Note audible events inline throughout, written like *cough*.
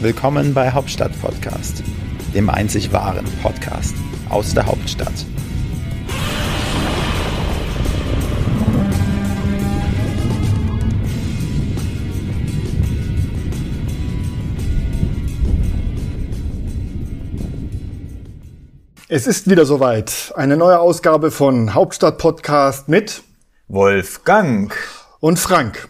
Willkommen bei Hauptstadt Podcast, dem einzig wahren Podcast aus der Hauptstadt. Es ist wieder soweit. Eine neue Ausgabe von Hauptstadt Podcast mit Wolfgang und Frank.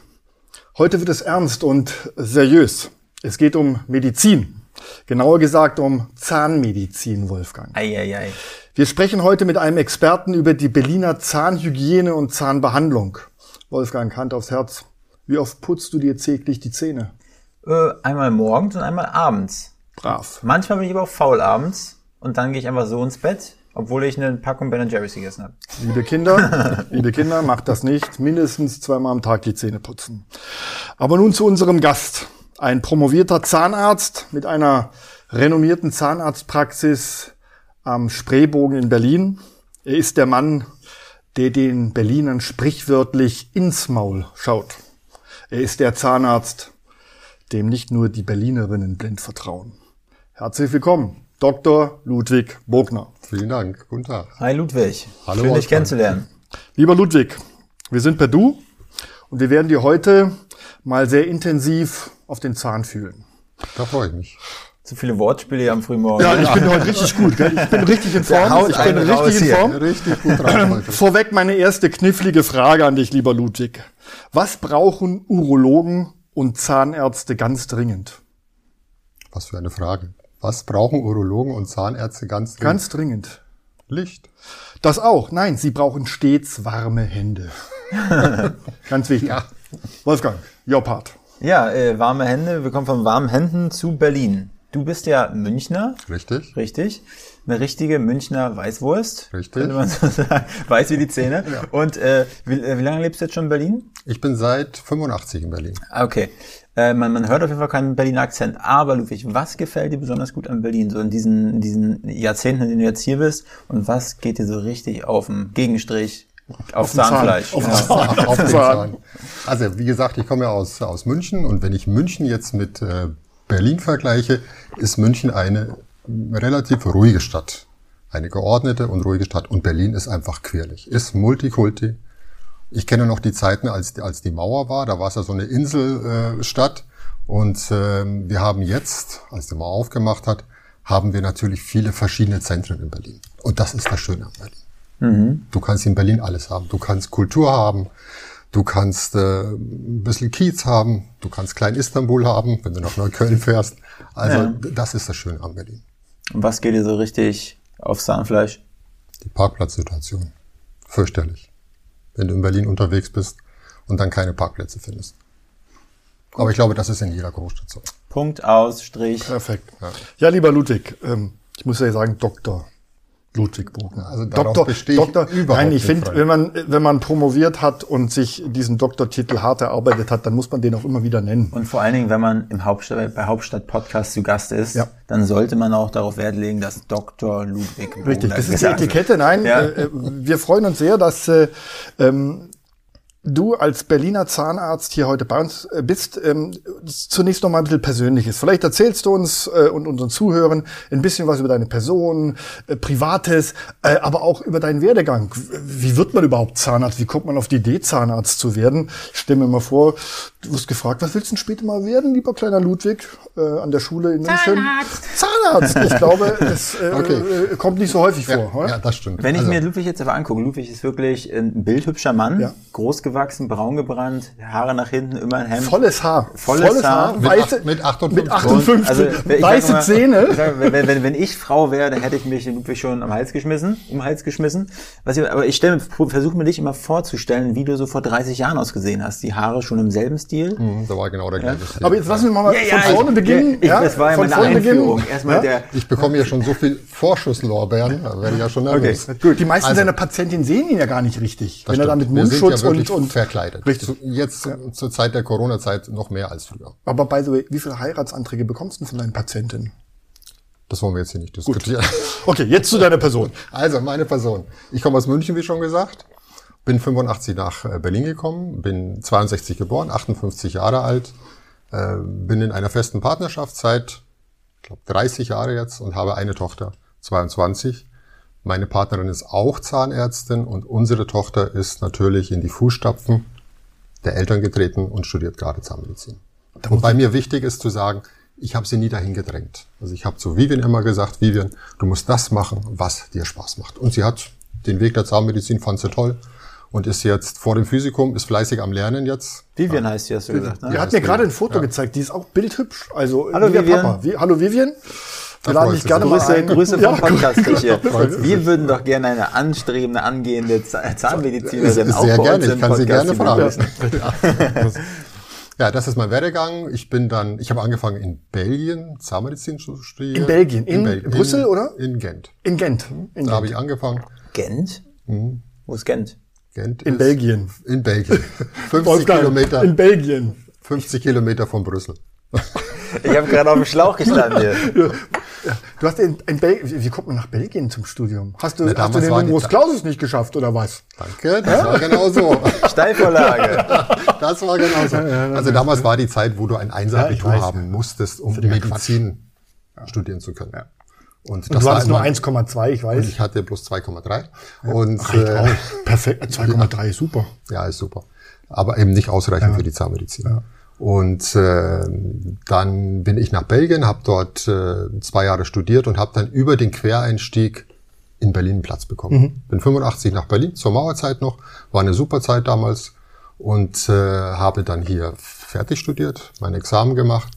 Heute wird es ernst und seriös. Es geht um Medizin. Genauer gesagt um Zahnmedizin, Wolfgang. Eieiei. Wir sprechen heute mit einem Experten über die Berliner Zahnhygiene und Zahnbehandlung. Wolfgang, Hand aufs Herz. Wie oft putzt du dir täglich die Zähne? Äh, einmal morgens und einmal abends. Brav. Manchmal bin ich aber auch faul abends und dann gehe ich einfach so ins Bett, obwohl ich eine Packung Ben Jerry's gegessen habe. Liebe Kinder, *laughs* liebe Kinder, macht das nicht. Mindestens zweimal am Tag die Zähne putzen. Aber nun zu unserem Gast. Ein promovierter Zahnarzt mit einer renommierten Zahnarztpraxis am Spreebogen in Berlin. Er ist der Mann, der den Berlinern sprichwörtlich ins Maul schaut. Er ist der Zahnarzt, dem nicht nur die Berlinerinnen blind vertrauen. Herzlich willkommen, Dr. Ludwig Bogner. Vielen Dank. Guten Tag. Hi Ludwig. Hallo, Schön dich kennenzulernen. Lieber Ludwig, wir sind per Du und wir werden dir heute mal sehr intensiv auf den Zahn fühlen. Da freue ich mich. Zu viele Wortspiele hier am Frühmorgen. Ja, ich bin heute richtig gut. Gell? Ich bin richtig in Form. Ich bin richtig in. Form. Richtig gut drauf heute. Vorweg meine erste knifflige Frage an dich, lieber Ludwig. Was brauchen Urologen und Zahnärzte ganz dringend? Was für eine Frage. Was brauchen Urologen und Zahnärzte ganz dringend? Ganz dringend. Licht. Das auch. Nein, sie brauchen stets warme Hände. *laughs* ganz wichtig. Ja. Wolfgang, your part. Ja, äh, warme Hände. Wir kommen von warmen Händen zu Berlin. Du bist ja Münchner, Richtig. richtig? Eine richtige Münchner Weißwurst. Richtig. Könnte man so sagen. *laughs* Weiß wie die Zähne. Und äh, wie, äh, wie lange lebst du jetzt schon in Berlin? Ich bin seit 85 in Berlin. Ah, Okay. Äh, man, man hört auf jeden Fall keinen Berliner Akzent. Aber Ludwig, was gefällt dir besonders gut an Berlin? So in diesen, in diesen Jahrzehnten, in denen du jetzt hier bist. Und was geht dir so richtig auf den Gegenstrich? Auf, Zahn. Zahnfleisch. Auf den Ja. Zahn. *laughs* Auf, auf Zahn. Zahn. Also, wie gesagt, ich komme ja aus, aus München und wenn ich München jetzt mit äh, Berlin vergleiche, ist München eine relativ ruhige Stadt. Eine geordnete und ruhige Stadt. Und Berlin ist einfach quirlig. Ist Multikulti. Ich kenne noch die Zeiten, als, als die Mauer war. Da war es ja so eine Inselstadt. Äh, und ähm, wir haben jetzt, als die Mauer aufgemacht hat, haben wir natürlich viele verschiedene Zentren in Berlin. Und das ist das Schöne an Berlin. Du kannst in Berlin alles haben. Du kannst Kultur haben, du kannst äh, ein bisschen Kiez haben, du kannst Klein Istanbul haben, wenn du nach Neukölln *laughs* fährst. Also Ja. das ist das Schöne an Berlin. Und was geht dir so richtig aufs Zahnfleisch? Die Parkplatzsituation. Fürchterlich. Wenn du in Berlin unterwegs bist und dann keine Parkplätze findest. Aber ich glaube, das ist in jeder Großstadt so. Punkt aus, Strich. Perfekt. Ja, lieber Ludwig, ähm, ich muss ja sagen, Doktor Ludwig Bogner. Also darauf bestehe ich überhaupt Nein, ich finde, wenn man, wenn man promoviert hat und sich diesen Doktortitel hart erarbeitet hat, dann muss man den auch immer wieder nennen. Und vor allen Dingen, wenn man im Hauptstadt, bei Hauptstadt Podcast zu Gast ist, Ja. dann sollte man auch darauf Wert legen, dass Dr. Ludwig Richtig, Bogner das ist die. Etikette. Nein, Ja. äh, äh, wir freuen uns sehr, dass äh, ähm, du als Berliner Zahnarzt hier heute bei uns äh, bist. Ähm, zunächst noch mal ein bisschen Persönliches. Vielleicht erzählst du uns äh, und unseren Zuhörern ein bisschen was über deine Person, äh, Privates, äh, aber auch über deinen Werdegang. Wie wird man überhaupt Zahnarzt? Wie kommt man auf die Idee, Zahnarzt zu werden? Ich stelle mir mal vor, du wirst gefragt, was willst du denn später mal werden, lieber kleiner Ludwig, äh, an der Schule in München? Zahnarzt. Zahnarzt. Ich glaube, das äh, *laughs* Okay. äh, kommt nicht so häufig vor. oder? Ja, das stimmt. Wenn ich Also, mir Ludwig jetzt aber angucke, Ludwig ist wirklich ein bildhübscher Mann, Ja. groß gewachsen, braun gebrannt, Haare nach hinten, immer ein Hemd. Volles Haar. Volles Haar. Mit weiße, acht- mit 58. Mit 58. Also, ich weiße mal, Zähne. Sag, wenn, wenn, wenn ich Frau wäre, dann hätte ich mich Ludwig schon am Hals geschmissen, um den Hals geschmissen. Was ich, aber ich stelle, versuche mir dich immer vorzustellen, wie du so vor 30 Jahren ausgesehen hast. Die Haare schon im selben Stil. Mhm, Da war genau der gleiche Stil. Aber jetzt lassen wir mal Ja, von ja, vorne ich- beginnen. Ich, das war ja von meine vorne Einführung. beginnen. Erstmal Ja? der, Ich bekomme ja schon so viel Vorschusslorbeeren, da werde ich ja schon nervös. Gut, die meisten Also- seiner Patientinnen sehen ihn ja gar nicht richtig. Das wenn er da mit stimmt. Wir sind Mundschutz ja wirklich und, und verkleidet. Richtig. Zu, jetzt zur Zeit der Corona-Zeit noch mehr als früher. Aber by the way, wie viele Heiratsanträge bekommst du von deinen Patientinnen? Das wollen wir jetzt hier nicht diskutieren. Okay, jetzt zu deiner Person. Also meine Person. Ich komme aus München, wie schon gesagt. Bin 85 nach äh, Berlin gekommen, bin 62 geboren, 58 Jahre alt, Äh, bin in einer festen Partnerschaft seit, ich glaube, 30 Jahre jetzt und habe eine Tochter, 22. Meine Partnerin ist auch Zahnärztin und unsere Tochter ist natürlich in die Fußstapfen der Eltern getreten und studiert gerade Zahnmedizin. Wobei mir wichtig ist zu sagen, ich habe sie nie dahin gedrängt. Also ich habe zu Vivian immer gesagt, Vivian, du musst das machen, was dir Spaß macht. Und sie hat den Weg der Zahnmedizin, fand sie toll und ist jetzt vor dem Physikum, ist fleißig am Lernen jetzt. Vivian heißt sie, hast du gesagt. Ne? Die hat mir gerade ein Foto gezeigt, die ist auch bildhübsch. Also Hallo, Vivian. Papa. Wie, hallo Vivian. Wir laden dich sie gerne sich. mal Grüße, ein. Grüße Ja, vom Podcast hier. Wir würden doch gerne eine anstrebende, angehende Za- Zahnmedizinerin auch Sehr bei gerne, uns im ich kann sie Podcast gerne fragen. *laughs* Ja, das ist mein Werdegang. Ich bin dann, ich habe angefangen in Belgien Zahnmedizin zu studieren. In Belgien? In Brüssel, in, oder? In Gent. In Gent. In, Da habe Gent. ich angefangen. Gent? Wo ist Gent? Gent in ist Belgien. In Belgien. *laughs* 50 Wolfgang, Kilometer, In Belgien. 50 Kilometer von Brüssel. Ich habe gerade auf dem Schlauch gestanden hier. Du hast in, in Belgien, wie kommt man nach Belgien zum Studium? Hast du, Na, hast du den Numerus Clausus nicht geschafft oder was? Danke, das war genau so. *laughs* Steilvorlage. *laughs* Das war genau so. Also damals war die Zeit, wo du ein Einser-Abitur Ja, haben musstest, um Medizin studieren zu können. Und Und du hattest nur immer- 1,2, ich Und weiß. ich hatte bloß 2,3. Und Reicht äh. *laughs* Perfekt. *laughs* 2,3 ist super. ja, ist super. Aber eben nicht ausreichend für die Zahnmedizin. Und äh, dann bin ich nach Belgien, habe dort äh, zwei Jahre studiert und habe dann über den Quereinstieg in Berlin einen Platz bekommen. Bin 85 nach Berlin, zur Mauerzeit noch, war eine super Zeit damals und äh, habe dann hier fertig studiert, mein Examen gemacht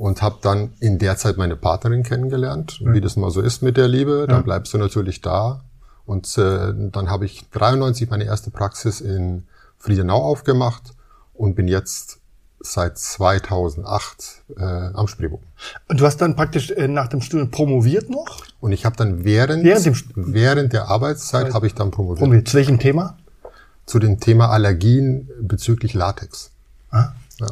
und habe dann in der Zeit meine Partnerin kennengelernt, wie das mal so ist mit der Liebe. Dann bleibst du natürlich da. Und äh, dann habe ich 93 meine erste Praxis in Friedenau aufgemacht und bin jetzt seit 2008 äh, am Spreebogen. Und du hast dann praktisch äh, nach dem Studium promoviert noch? Und ich habe dann während, Während dem während der Arbeitszeit habe ich dann promoviert. Promoviert. Zu welchem Thema? Zu dem Thema Allergien bezüglich Latex. Ah, Ja.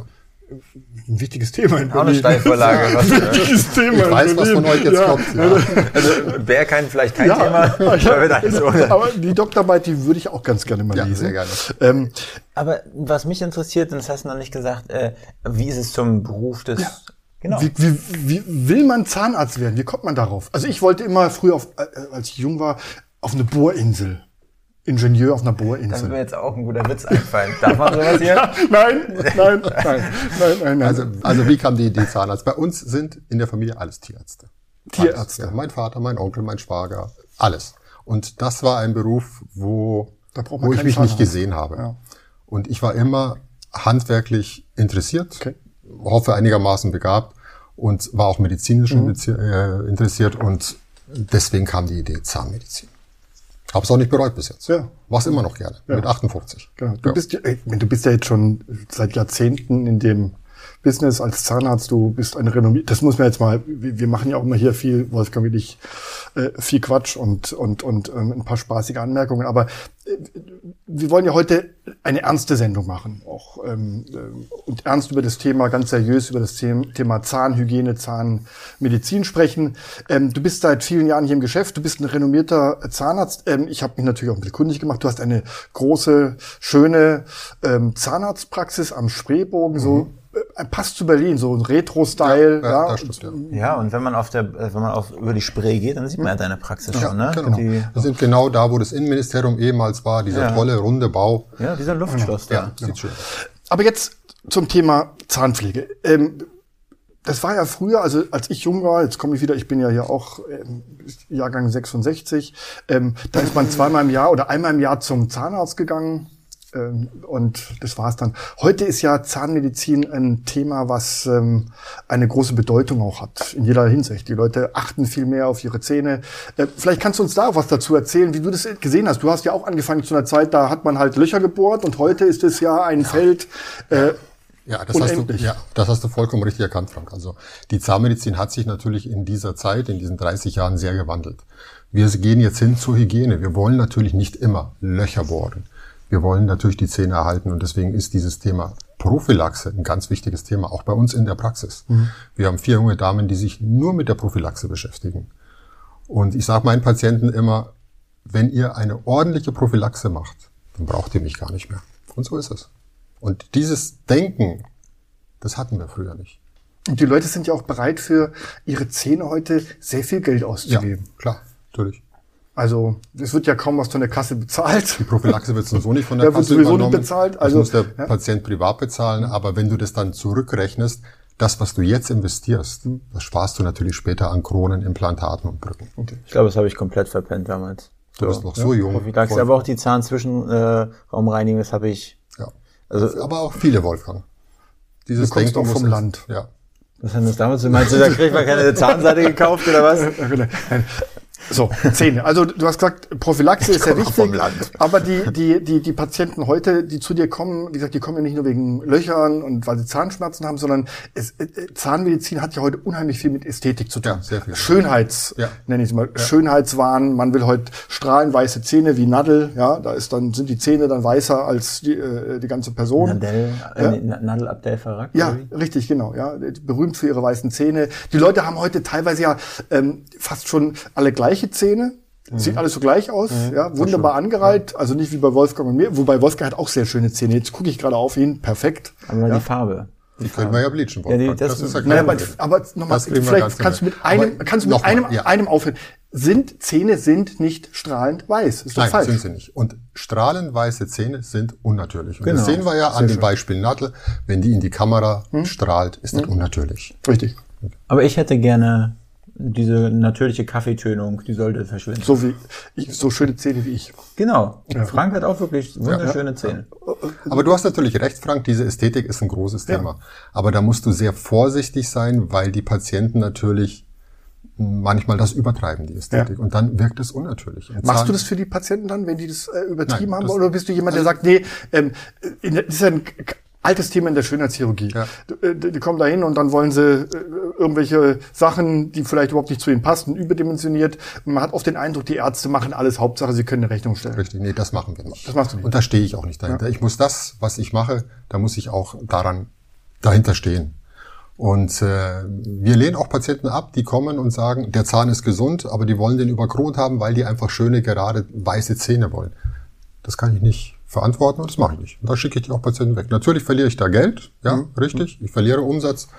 Ein wichtiges Thema in Auch eine Berlin. Steilvorlage. *laughs* Was, Ein wichtiges Thema Ich in weiß, was Berlin. von euch jetzt ja. kommt. Ja. also wäre kein, vielleicht kein Ja, Thema. *laughs* ja, aber ohne. aber die Doktorarbeit, die würde ich auch ganz gerne mal Ja, lesen. sehr gerne. Ähm, Aber was mich interessiert, und das hast du noch nicht gesagt, äh, wie ist es zum Beruf des... Genau. Wie, wie, wie will man Zahnarzt werden? Wie kommt man darauf? Also ich wollte immer früher, auf, äh, als ich jung war, auf eine Bohrinsel. Ingenieur auf einer Da wird mir Bohrinsel. jetzt auch ein guter Witz einfallen. Darf man sowas hier? *laughs* nein, nein, *laughs* nein, nein, nein, nein. Also, also wie kam die Idee Zahnarzt? Bei uns sind in der Familie alles Tierärzte. Tierärzte. Alles, ja. Mein Vater, mein Onkel, mein Schwager, alles. Und das war ein Beruf, wo, wo ich mich nicht Zahnarzt. gesehen habe. Ja. Und ich war immer handwerklich interessiert, Okay. hoffe einigermaßen begabt und war auch medizinisch Mhm. äh, interessiert und deswegen kam die Idee Zahnmedizin. Habe es auch nicht bereut bis jetzt. Ja. Mach's immer noch gerne, mit 58. Genau. Du Ja. bist ja, du bist ja jetzt schon seit Jahrzehnten in dem Business als Zahnarzt. Du bist ein renommiert. Das muss man jetzt mal. Wir machen ja auch immer hier viel, Wolfgang und ich, äh, viel Quatsch und und und ähm, ein paar spaßige Anmerkungen. Aber äh, wir wollen ja heute eine ernste Sendung machen, auch ähm, ähm, und ernst über das Thema, ganz seriös über das The- Thema Zahnhygiene, Zahnmedizin sprechen. Ähm, du bist seit vielen Jahren hier im Geschäft. Du bist ein renommierter Zahnarzt. Ähm, ich habe mich natürlich auch ein bisschen kundig gemacht. Du hast eine große, schöne ähm, Zahnarztpraxis am Spreebogen, so äh, passt zu Berlin, so ein Retro-Style. Ja, Ja, ja. Ja, und wenn man auf der, äh, wenn man auf, über die Spree geht, dann sieht man ja deine Praxis schon, ne? Genau. Die, Wir sind genau da, wo das Innenministerium ehemals war, dieser Ja. tolle runde Bau. ja, dieser Luftschloss da. Ja, sieht schön aus. Aber jetzt zum Thema Zahnpflege. Ähm, das war ja früher, also als ich jung war, jetzt komme ich wieder, ich bin ja hier auch ähm, Jahrgang 66, ähm, da ist man zweimal im Jahr oder einmal im Jahr zum Zahnarzt gegangen. Ähm, und das war's dann. Heute ist ja Zahnmedizin ein Thema, was ähm, eine große Bedeutung auch hat, in jeder Hinsicht. Die Leute achten viel mehr auf ihre Zähne. Äh, vielleicht kannst du uns da auch was dazu erzählen, wie du das gesehen hast. Du hast ja auch angefangen zu einer Zeit, da hat man halt Löcher gebohrt und heute ist es ja ein Feld. Äh, Ja, das hast, du, ja, das hast du vollkommen richtig erkannt, Frank. Also die Zahnmedizin hat sich natürlich in dieser Zeit, in diesen 30 Jahren sehr gewandelt. Wir gehen jetzt hin zur Hygiene. Wir wollen natürlich nicht immer Löcher bohren. Wir wollen natürlich die Zähne erhalten und deswegen ist dieses Thema Prophylaxe ein ganz wichtiges Thema, auch bei uns in der Praxis. Wir haben vier junge Damen, die sich nur mit der Prophylaxe beschäftigen. Und ich sage meinen Patienten immer, wenn ihr eine ordentliche Prophylaxe macht, dann braucht ihr mich gar nicht mehr. Und so ist es. Und dieses Denken Das hatten wir früher nicht. Und die Leute sind ja auch bereit für ihre Zähne heute sehr viel Geld Ja, auszugeben. klar, natürlich. Also es wird ja kaum was von der Kasse bezahlt. Die Prophylaxe wird sowieso nicht von der Ja, wird Kasse sowieso nicht übernommen. bezahlt, also, das muss der ja. Patient privat bezahlen. Aber wenn du das dann zurückrechnest, das, was du jetzt investierst, Hm. das sparst du natürlich später an Kronen, Implantaten und Brücken. Ich glaube, das habe ich komplett verpennt damals. Du bist noch so jung. Prophylaxe, aber auch die Zahnzwischenraumreinigung, das habe ich. ja. Also, Aber auch viele, Wolfgang. Dieses Du kommst Denken doch vom Land. Ja. was hat das damals? Meinst, du, da kriegt man keine Zahnseite gekauft oder was? *laughs* So, Zähne. Also du hast gesagt, Prophylaxe ist ja wichtig, aber die, die, die, die Patienten heute, die zu dir kommen, wie gesagt, die kommen ja nicht nur wegen Löchern und weil sie Zahnschmerzen haben, sondern es, äh, Zahnmedizin hat ja heute unheimlich viel mit Ästhetik zu tun. Ja, sehr viel. Schönheits, Ja. nenne ich es mal, Schönheitswahn. Man will heute strahlenweiße Zähne wie Nadel, ja, da ist dann, sind die Zähne dann weißer als die, äh, die ganze Person. Nadel, Ja. äh, Na- Nadel Abdel Farag? Ja, richtig, genau. Ja, berühmt für ihre weißen Zähne. Die Leute haben heute teilweise ja ähm, fast schon alle gleiche Zähne. Sieht alles so gleich aus, ja, wunderbar angereiht, also nicht wie bei Wolfgang und mir, wobei Wolfgang hat auch sehr schöne Zähne. Jetzt gucke ich gerade auf ihn, perfekt. Aber die Farbe. Die können wir ja bleachen, Ja, die- Wolfgang. das- ist ja kein Naja, aber, aber nochmal, Das vielleicht kannst du hin. mit einem, Aber kannst du mit einem, ja. einem aufhören. Sind Zähne sind nicht strahlend weiß? Ist doch Nein, falsch. sind sie nicht. Und strahlenweiße Zähne sind unnatürlich. Und Genau. das sehen wir ja an dem Beispiel Nadel. Wenn die in die Kamera strahlt, ist das unnatürlich. Richtig. Aber ich hätte gerne diese natürliche Kaffeetönung, die sollte verschwinden. So wie ich, so schöne Zähne wie ich. Genau. Frank hat auch wirklich wunderschöne Zähne. Aber du hast natürlich recht, Frank, diese Ästhetik ist ein großes Thema. Aber da musst du sehr vorsichtig sein, weil die Patienten natürlich manchmal das übertreiben, die Ästhetik. Und dann wirkt es unnatürlich. Ein Machst du das für die Patienten dann, wenn die das äh, übertrieben Nein, haben? das- Oder bist du jemand, der sagt, nee, ähm, in, der- das ist ja ein altes Thema in der Schönheitschirurgie. Ja. Äh, Die, die kommen da hin und dann wollen sie äh, irgendwelche Sachen, die vielleicht überhaupt nicht zu ihnen passen, überdimensioniert. Und man hat oft den Eindruck, die Ärzte machen alles, Hauptsache sie können eine Rechnung stellen. Richtig, nee, das machen wir nicht. Das machst du nicht. Und da stehe ich auch nicht dahinter. Ich muss das, was ich mache, da muss ich auch daran dahinter stehen. Und äh, wir lehnen auch Patienten ab, die kommen und sagen, der Zahn ist gesund, aber die wollen den überkront haben, weil die einfach schöne, gerade weiße Zähne wollen. Das kann ich nicht verantworten und das mache ich nicht. Und da schicke ich die auch Patienten weg. Natürlich verliere ich da Geld, ja, Mhm. richtig. Ich verliere Umsatz,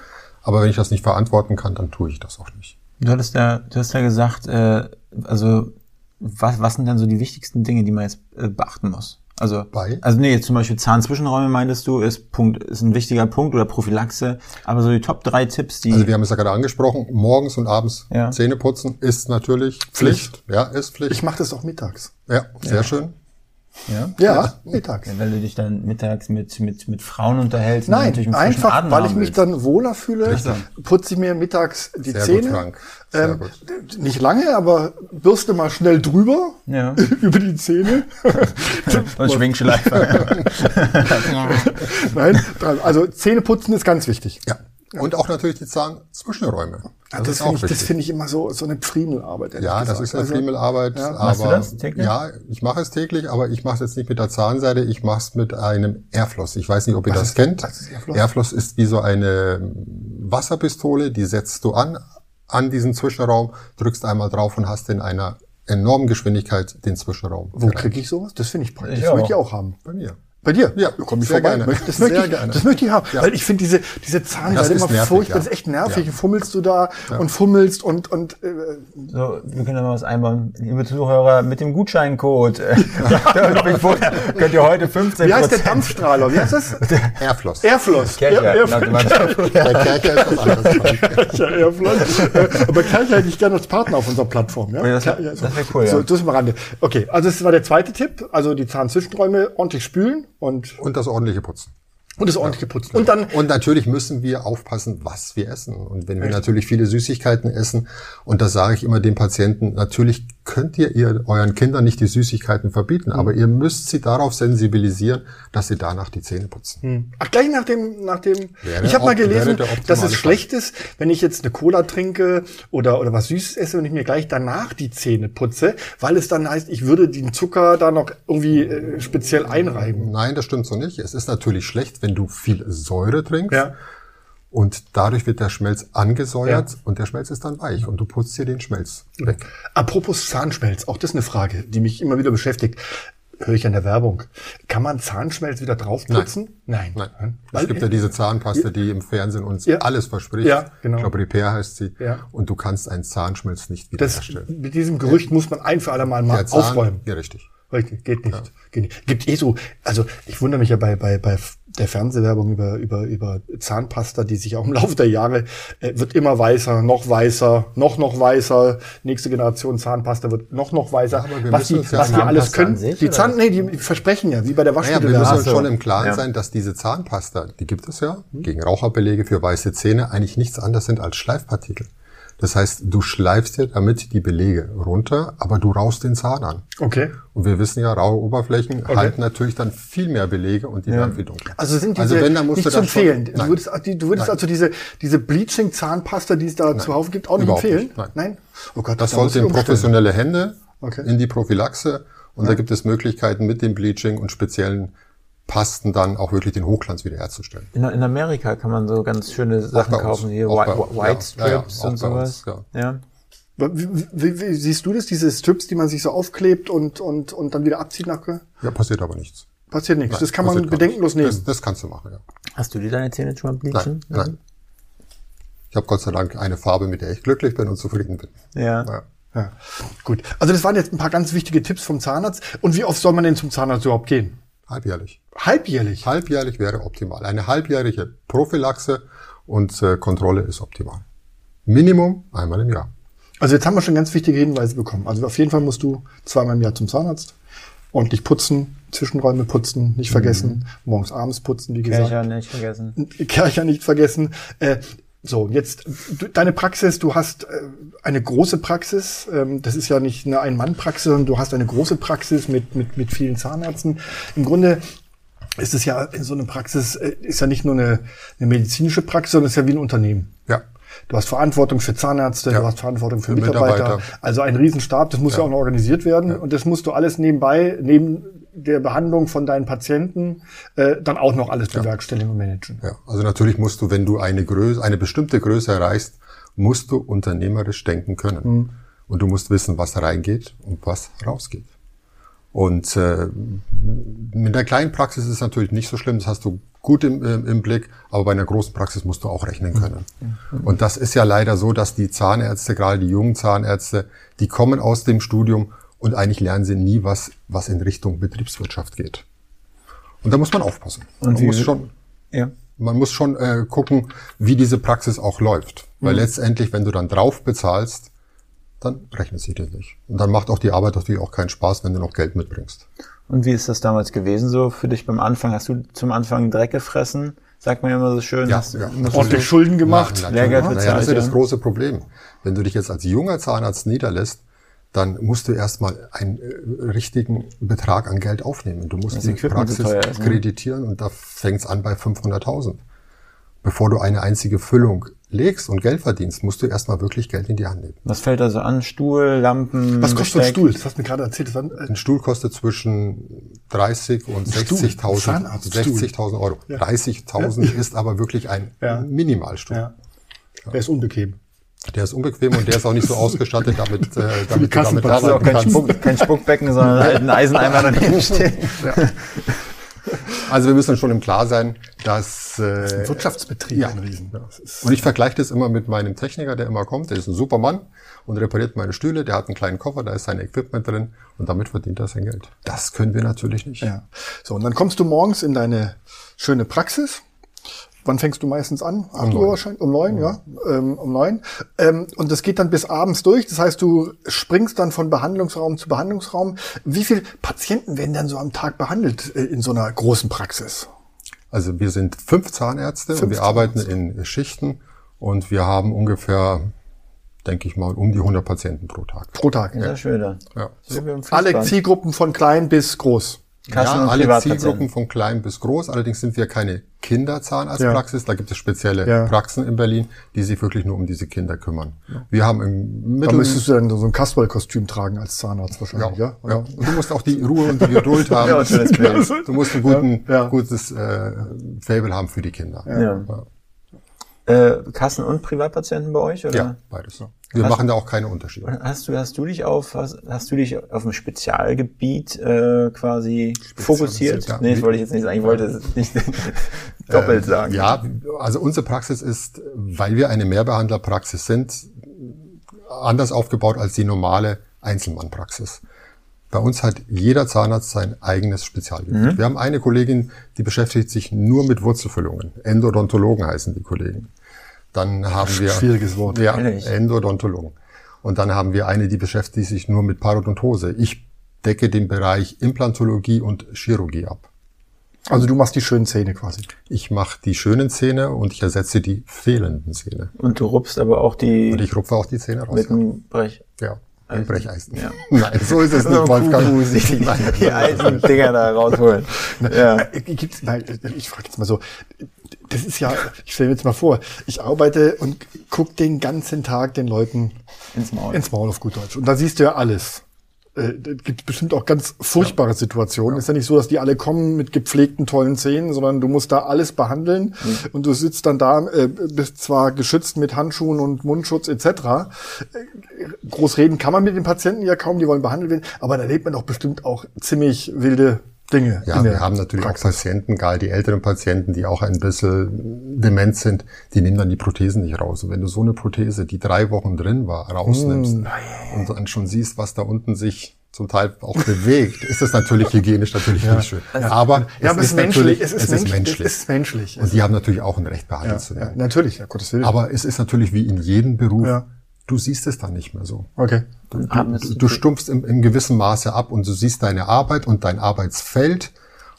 aber wenn ich das nicht verantworten kann, dann tue ich das auch nicht. Du hattest ja, du hast ja gesagt, äh, also was, was sind denn so die wichtigsten Dinge, die man jetzt äh, beachten muss? Also, Bei? also nee, zum Beispiel Zahnzwischenräume meintest du, ist Punkt, ist ein wichtiger Punkt oder Prophylaxe. Aber so die Top drei Tipps, die Also wir haben es ja gerade angesprochen, morgens und abends Ja. Zähne putzen ist natürlich Pflicht. Ja, ist Pflicht. Ich mache das auch mittags. ja, sehr schön. Ja? Ja, mittags. Ja, Weil du dich dann mittags mit, mit, mit Frauen unterhältst. und Nein, frischen einfach, Atem weil ich mich dann wohler fühle, putze ich mir mittags die Sehr Zähne. gut, Frank. Sehr Ähm, gut. nicht lange, aber bürste mal schnell drüber Ja. *laughs* über die Zähne. *laughs* Und Schwingschleifer. *laughs* Nein, also Zähne putzen ist ganz wichtig. Ja. Und auch natürlich die Zahnzwischenräume. Das, das finde ich, das finde ich immer so, so eine Pfriemelarbeit. ja, das gesagt. ist eine Also, Friemelarbeit. Ja. Aber, Machst du das täglich? Ja, ich mache es täglich, aber ich mache es jetzt nicht mit der Zahnseide, ich mache es mit einem Airfloss. Ich weiß nicht, ob ihr das ist- kennt. was ist Airfloss? Airfloss ist wie so eine Wasserpistole, die setzt du an, an diesen Zwischenraum, drückst einmal drauf und hast in einer enormen Geschwindigkeit den Zwischenraum. Wo kriege ich sowas? Das finde ich praktisch. Ich das auch. möchte ich auch haben. Bei mir. Bei dir? Ja, komm ich sehr vorbei. gerne. Das möchte, Sehr ich, gerne. das möchte ich haben. Ja. Weil ich finde diese, diese Zahnseide ist immer nervig, furchtbar. ja. Das ist echt nervig. Ja. Fummelst du da und fummelst und, und äh, So, wir können da mal was einbauen. Liebe Zuhörer, mit dem Gutscheincode äh, *laughs* könnt ihr heute 15 wie heißt der Dampfstrahler? Wie heißt das? *laughs* Airfloss. Airfloss. Kercher, dem Airfloss. Motto. *laughs* Der Kerker ist was anderes. Kercher, Airfloss. Äh, Aber Kercher hätte ich gerne als Partner auf unserer Plattform. Ja? Oh ja, das Kercher, das wär cool, ja. So, das ist am Rande. Okay, also das war der zweite Tipp. Also die Zahnzwischenräume ordentlich spülen und, Und das ordentliche Putzen. und das ordentlich putzen. Und dann Und natürlich müssen wir aufpassen, was wir essen. Und wenn wir natürlich viele Süßigkeiten essen, und das sage ich immer den Patienten, natürlich könnt ihr, ihr euren Kindern nicht die Süßigkeiten verbieten, aber ihr müsst sie darauf sensibilisieren, dass sie danach die Zähne putzen. Ach, gleich nach dem, nach dem. Wäre ich habe mal gelesen, dass es schlecht ist, wenn ich jetzt eine Cola trinke oder, oder was Süßes esse und ich mir gleich danach die Zähne putze, weil es dann heißt, ich würde den Zucker da noch irgendwie äh, speziell einreiben. Nein, das stimmt so nicht. Es ist natürlich schlecht, wenn du viel Säure trinkst. Ja. Und dadurch wird der Schmelz angesäuert Ja. und der Schmelz ist dann weich und du putzt dir den Schmelz weg. Apropos Zahnschmelz, auch das ist eine Frage, die mich immer wieder beschäftigt. höre ich an der Werbung. Kann man Zahnschmelz wieder draufputzen? Nein. Nein. Nein. Es gibt ja diese Zahnpasta, die im Fernsehen uns Ja. alles verspricht. Ja, genau. Ich glaube, Repair heißt sie. Ja. Und du kannst einen Zahnschmelz nicht Das, wiederherstellen. mit diesem Gerücht muss man ein für alle Mal, mal Zahn, aufräumen. Ja, richtig. Richtig, geht nicht. Geht nicht. Gibt eh so, also ich wundere mich ja bei, bei, bei der Fernsehwerbung über, über, über Zahnpasta, die sich auch im Laufe der Jahre äh, wird immer weißer, noch weißer, noch, noch weißer. Nächste Generation Zahnpasta wird noch, noch weißer. aber wir was die, ja was die alles können. sich, die Zahn, nee, die versprechen ja, wie bei der Naja, wir Waschmittel. müssen uns schon im Klaren Ja. sein, dass diese Zahnpasta, die gibt es ja, gegen Raucherbelege für weiße Zähne, eigentlich nichts anderes sind als Schleifpartikel. Das heißt, du schleifst dir damit die Belege runter, aber du raust den Zahn an. okay. Und wir wissen ja, raue Oberflächen halten natürlich dann viel mehr Belege und die werden viel dunkler. Also sind diese Also wenn, dann musst nicht du zu schon- empfehlen. du Nein. würdest, du würdest Nein. also diese, diese Bleaching-Zahnpasta, die es da zuhauf gibt, auch nicht Überhaupt empfehlen? nicht, nein. Oh Gott, Das sollte in professionelle Hände Okay. in die Prophylaxe. Und da gibt es Möglichkeiten mit dem Bleaching und speziellen Pasten dann auch wirklich den Hochglanz wiederherzustellen. In, in Amerika kann man so ganz schöne Sachen kaufen, hier White. White Ja, ja, ja, Strips und sowas. uns, ja. Wie, wie, wie siehst du das, diese Strips, die man sich so aufklebt und, und, und dann wieder abzieht nach Ja, passiert aber nichts. passiert nichts. Nein, das kann man bedenkenlos nehmen. Das, das kannst du machen, ja. Hast du dir deine Zähne schon mal bleachen? Nein, nein. Ich habe Gott sei Dank eine Farbe, mit der ich glücklich bin und zufrieden bin. Ja. Ja. Ja. Gut. Also das waren jetzt ein paar ganz wichtige Tipps vom Zahnarzt. Und wie oft soll man denn zum Zahnarzt überhaupt gehen? Halbjährlich. Halbjährlich. Halbjährlich wäre optimal. Eine halbjährige Prophylaxe und äh, Kontrolle ist optimal. Minimum einmal im Jahr. Also jetzt haben wir schon ganz wichtige Hinweise bekommen. Also auf jeden Fall musst du zweimal im Jahr zum Zahnarzt. Ordentlich putzen, Zwischenräume putzen, nicht vergessen. Morgens, abends putzen, wie gesagt. Kercher nicht vergessen. Kercher nicht vergessen. Äh, so, jetzt du, deine Praxis, du hast äh, eine große Praxis. Ähm, das ist ja nicht eine Ein-Mann-Praxis, sondern du hast eine große Praxis mit, mit, mit vielen Zahnärzten. Im Grunde ist es ja in so einer Praxis, äh, ist ja nicht nur eine, eine medizinische Praxis, sondern es ist ja wie ein Unternehmen. Ja. Du hast Verantwortung für Zahnärzte, Ja. du hast Verantwortung für, Für Mitarbeiter. Mitarbeiter. Also ein Riesenstab, das muss ja, auch noch organisiert werden. Und das musst du alles nebenbei, neben der Behandlung von deinen Patienten, äh, dann auch noch alles bewerkstelligen und managen. Ja, also natürlich musst du, wenn du eine Größe, eine bestimmte Größe erreichst, musst du unternehmerisch denken können. Und du musst wissen, was reingeht und was rausgeht. Und äh, mit einer kleinen Praxis ist es natürlich nicht so schlimm, das hast du gut im, im, im Blick, aber bei einer großen Praxis musst du auch rechnen können. Und das ist ja leider so, dass die Zahnärzte, gerade die jungen Zahnärzte, die kommen aus dem Studium und eigentlich lernen sie nie was, was in Richtung Betriebswirtschaft geht. Und da muss man aufpassen. Und man muss schon Ja. man muss schon äh, gucken, wie diese Praxis auch läuft. Weil letztendlich, wenn du dann drauf bezahlst, dann rechnet sich das nicht. Und dann macht auch die Arbeit natürlich auch keinen Spaß, wenn du noch Geld mitbringst. Und wie ist das damals gewesen so für dich beim Anfang? Hast du zum Anfang Dreck gefressen? Sagt man ja immer so schön. Ja, hast, ja. Ordentlich du- Schulden gemacht. Na, Lehrgeld bezahlt, naja, das ist ja das große Problem. Wenn du dich jetzt als junger Zahnarzt niederlässt, dann musst du erstmal einen äh, richtigen Betrag an Geld aufnehmen. Du musst Das die Equipment Praxis teuer ist, ne? kreditieren und da fängt's an bei 500.000. Bevor du eine einzige Füllung legst und Geld verdienst, musst du erstmal wirklich Geld in die Hand nehmen. Was fällt da so an? Stuhl, Lampen, Was kostet ein Besteck? Stuhl? Das hast du mir gerade erzählt. Waren, äh, Ein Stuhl kostet zwischen 30 und Stuhl, 60.000 Zahnarztstuhl. 60.000 Euro. 30.000 ist aber wirklich ein Ja. Minimalstuhl. ja. Der ist unbequem. Der ist unbequem und der ist auch nicht so ausgestattet, damit, äh, damit du damit ist auch arbeiten kein, kannst. Spuck, kein Spuckbecken, sondern halt ein Eiseneimer daneben steht. Also wir müssen schon im Klar sein, dass äh, Wirtschaftsbetrieb, ja. ein Riesen. Das ist, und ich vergleiche das immer mit meinem Techniker, der immer kommt. Der ist ein super Mann und repariert meine Stühle. Der hat einen kleinen Koffer, da ist sein Equipment drin und damit verdient er sein Geld. Das können wir natürlich nicht. ja. So, und dann kommst du morgens in deine schöne Praxis. Wann fängst du meistens an? 8 Uhr neun. wahrscheinlich? Um neun, ja. Ähm, um neun. Ähm, und das geht dann bis abends durch. Das heißt, du springst dann von Behandlungsraum zu Behandlungsraum. Wie viele Patienten werden dann so am Tag behandelt äh, in so einer großen Praxis? Also wir sind fünf Zahnärzte Fünf und wir arbeiten in Schichten und wir haben ungefähr, denke ich mal, um die 100 Patienten pro Tag. Pro Tag. Ja, schön. da. Ja. Alle. Zielgruppen von klein bis groß. Kassen- ja, alle. Zielgruppen von klein bis groß. Allerdings sind wir keine Kinderzahnarztpraxis. Da gibt es spezielle Ja. Praxen in Berlin, die sich wirklich nur um diese Kinder kümmern. Wir haben im Da Mittel... müsstest du dann so ein Kasperl-Kostüm tragen als Zahnarzt wahrscheinlich, ja? ja, ja. Und du musst auch die Ruhe und die *laughs* Geduld haben. Ja. *laughs* Du musst ein guten, Ja, ja. gutes äh, Fable haben für die Kinder. Äh, Kassen- und Privatpatienten bei euch? Oder? Ja, beides. Wir Hast- machen da auch keine Unterschiede. Hast du, hast du dich auf, hast, hast du dich auf ein Spezialgebiet äh, quasi fokussiert? ja. Nee, das wollte ich jetzt nicht sagen. Ich wollte es nicht *laughs* doppelt sagen. Ähm, Ja, also unsere Praxis ist, weil wir eine Mehrbehandlerpraxis sind, anders aufgebaut als die normale Einzelmannpraxis. Bei uns hat jeder Zahnarzt sein eigenes Spezialgebiet. Wir haben eine Kollegin, die beschäftigt sich nur mit Wurzelfüllungen. Endodontologen heißen die Kollegen. Dann haben wir Schwieriges Wort. Ja? Endodontologen. Und dann haben wir eine, die beschäftigt sich nur mit Parodontose. Ich decke den Bereich Implantologie und Chirurgie ab. Also du machst die schönen Zähne quasi. Ich mache die schönen Zähne und ich ersetze die fehlenden Zähne. Und du rupst aber auch die Und ich rupfe auch die Zähne raus. mit einem Brech. Ja, ein Brecheisen. Ja. *laughs* Nein, so ist es nicht, Wolfgang. Die, Nein, die alten Dinger da rausholen. *laughs* Ja. Äh, Gibt's, nein, ich frage jetzt mal so, das ist ja, ich stelle mir jetzt mal vor, ich arbeite und guck den ganzen Tag den Leuten Ins Maul. ins Maul auf gut Deutsch. Und da siehst du ja alles. Äh, gibt bestimmt auch ganz furchtbare Situationen. Ist ja nicht so, dass die alle kommen mit gepflegten, tollen Zähnen, sondern du musst da alles behandeln und du sitzt dann da, äh, bist zwar geschützt mit Handschuhen und Mundschutz etc. Äh, Groß reden kann man mit den Patienten ja kaum, die wollen behandelt werden, aber da erlebt man doch bestimmt auch ziemlich wilde Dinge. Ja, wir haben natürlich Praxis. auch Patienten, gerade die älteren Patienten, die auch ein bisschen dement sind, die nehmen dann die Prothesen nicht raus. Und wenn du so eine Prothese, die drei Wochen drin war, rausnimmst Mm. und dann schon siehst, was da unten sich zum Teil auch bewegt, ist das natürlich hygienisch natürlich nicht schön. Aber, Ja, aber es ist menschlich. Es ist, menschlich. Es ist menschlich. Und die haben natürlich auch ein Recht behandelt ja, zu ja, werden. natürlich, ja, Gottes Willen. Aber es ist natürlich wie in jedem Beruf, Ja. Du siehst es dann nicht mehr so. okay. Atmest Du, du stumpfst im, im gewissen Maße ab und du siehst deine Arbeit und dein Arbeitsfeld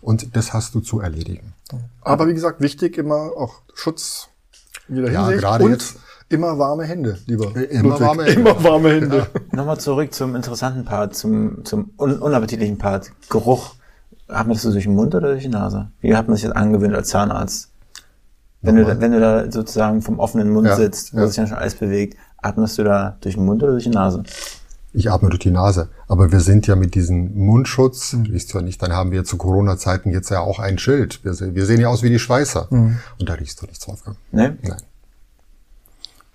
und das hast du zu erledigen. Aber wie gesagt, wichtig immer auch Schutz in jeder Ja, Hinsicht gerade und jetzt- immer warme Hände, lieber. Immer Ludwig. warme Hände. Immer warme Hände. Nochmal zurück zum interessanten Part, zum, zum un unappetitlichen Part. Geruch. Hat man das so durch den Mund oder durch die Nase? Wie hat man sich das angewöhnt als Zahnarzt? Wenn du, da, wenn du da sozusagen vom offenen Mund Ja, sitzt, wo ja. sich ja schon alles bewegt, atmest du da durch den Mund oder durch die Nase? Ich atme durch die Nase. Aber wir sind ja mit diesem Mundschutz, Mhm. riechst du ja nicht, dann haben wir zu Corona-Zeiten jetzt ja auch ein Schild. Wir, wir sehen ja aus wie die Schweißer. Mhm. Und da riechst du nichts, Wolfgang. Ne? Nein.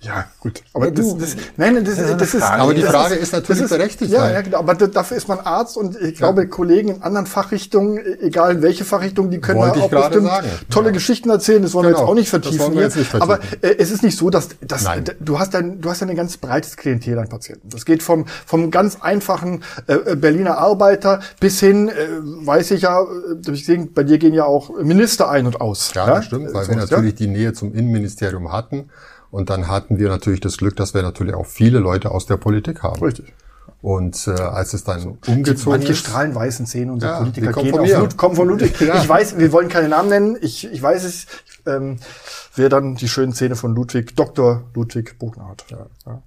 Ja, gut. Aber Ja, das, du- das, nein, das, das ist das ist. Aber die Frage ist natürlich das berechtigt, Ja, ja, genau. Aber da- dafür ist man Arzt und ich glaube, Kollegen in anderen Fachrichtungen, egal in welche Fachrichtung, die können Wollte da auch bestimmt sagen. tolle Ja. Geschichten erzählen. Das wollen wir Genau. jetzt auch nicht vertiefen wir nicht Aber vertiefen. äh, es ist nicht so, dass, dass Nein. du hast ein, du hast ein ganz breites Klientel an Patienten. Das geht vom, vom ganz einfachen äh, äh, Berliner Arbeiter bis hin, äh, weiß ich ja, äh, ich gesehen, bei dir gehen ja auch Minister ein und aus. Ja, das stimmt, weil So, wir ja? natürlich die Nähe zum Innenministerium hatten. Und dann hatten wir natürlich das Glück, dass wir natürlich auch viele Leute aus der Politik haben. Richtig. Und äh, als es dann umgezogen Manche ist, strahlen weißen Zähne, unsere Ja, Politiker kommen von. Lud, kommen von Ludwig. *laughs* Ja. Ich weiß, wir wollen keine Namen nennen. Ich, ich weiß es, ähm, wer dann die schönen Zähne von Ludwig, Dr. Ludwig Buchner hat. Ja. Ja.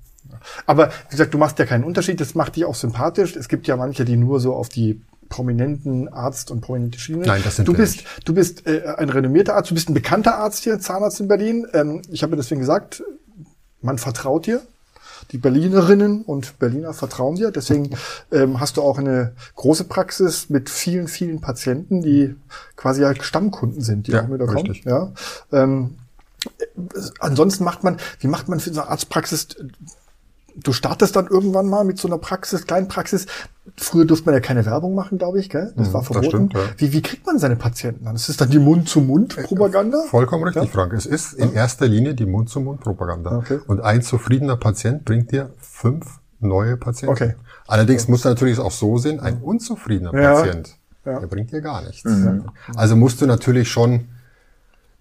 Aber wie gesagt, du machst ja keinen Unterschied, das macht dich auch sympathisch. Es gibt ja manche, die nur so auf die prominenten Arzt und prominente Schiene. Nein, das sind du bist, nicht. du bist äh, ein renommierter Arzt, du bist ein bekannter Arzt hier, Zahnarzt in Berlin. Ähm, ich habe deswegen gesagt, man vertraut dir. Die Berlinerinnen und Berliner vertrauen dir. Deswegen *laughs* ähm, hast du auch eine große Praxis mit vielen, vielen Patienten, die quasi ja Stammkunden sind, die Ja, auch wieder kommen. richtig. Ja. Ähm, äh, ansonsten macht man, wie macht man für so eine Arztpraxis? Du startest dann irgendwann mal mit so einer Praxis, kleinen Praxis. Früher durfte man ja keine Werbung machen, glaube ich, gell? Das Mhm, war das verboten. stimmt, ja. wie, wie kriegt man seine Patienten dann? Ist es dann die Mund-zu-Mund-Propaganda? Vollkommen richtig, Frank. Es ist in erster Linie die Mund-zu-Mund-Propaganda. Okay. Und ein zufriedener Patient bringt dir fünf neue Patienten. Okay. Allerdings muss natürlich auch so sehen, ein unzufriedener Ja. Patient, Ja. der bringt dir gar nichts. Also musst du natürlich schon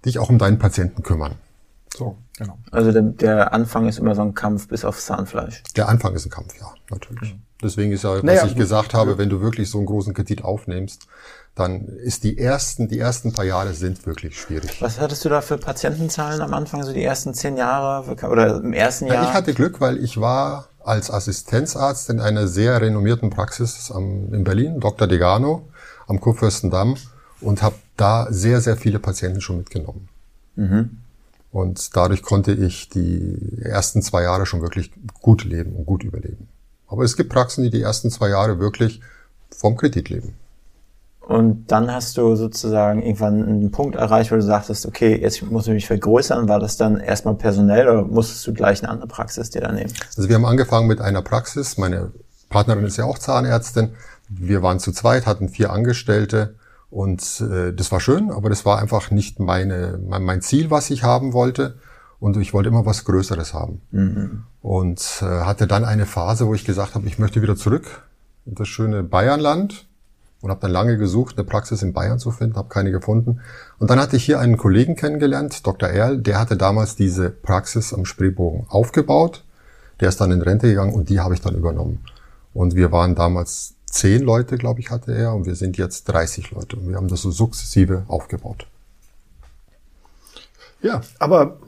dich auch um deinen Patienten kümmern. So, genau. Also der, der Anfang ist immer so ein Kampf bis aufs Zahnfleisch. Der Anfang ist ein Kampf, ja, natürlich. Deswegen ist ja, was Naja, ich gesagt habe, wenn du wirklich so einen großen Kredit aufnimmst, dann ist die ersten, die ersten paar Jahre sind wirklich schwierig. Was hattest du da für Patientenzahlen am Anfang, so die ersten zehn Jahre oder im ersten Ja. Jahr? Ich hatte Glück, weil ich war als Assistenzarzt in einer sehr renommierten Praxis am, in Berlin, Dr. Degano, am Kurfürstendamm und habe da sehr, sehr viele Patienten schon mitgenommen. Und dadurch konnte ich die ersten zwei Jahre schon wirklich gut leben und gut überleben. Aber es gibt Praxen, die die ersten zwei Jahre wirklich vom Kredit leben. Und dann hast du sozusagen irgendwann einen Punkt erreicht, wo du sagtest, okay, jetzt muss ich mich vergrößern. War das dann erstmal personell oder musstest du gleich eine andere Praxis dir da nehmen? Also wir haben angefangen mit einer Praxis. Meine Partnerin ist ja auch Zahnärztin. Wir waren zu zweit, hatten vier Angestellte und äh, das war schön, aber das war einfach nicht meine, mein, Ziel, was ich haben wollte. Und ich wollte immer was Größeres haben. Mhm. Und äh, hatte dann eine Phase, wo ich gesagt habe, ich möchte wieder zurück in das schöne Bayernland und habe dann lange gesucht, eine Praxis in Bayern zu finden, habe keine gefunden. Und dann hatte ich hier einen Kollegen kennengelernt, Dr. Erl, der hatte damals diese Praxis am Spreebogen aufgebaut. Der ist dann in Rente gegangen und die habe ich dann übernommen. Und wir waren damals zehn Leute, glaube ich, hatte er, und wir sind jetzt 30 Leute. Und wir haben das so sukzessive aufgebaut. Ja, aber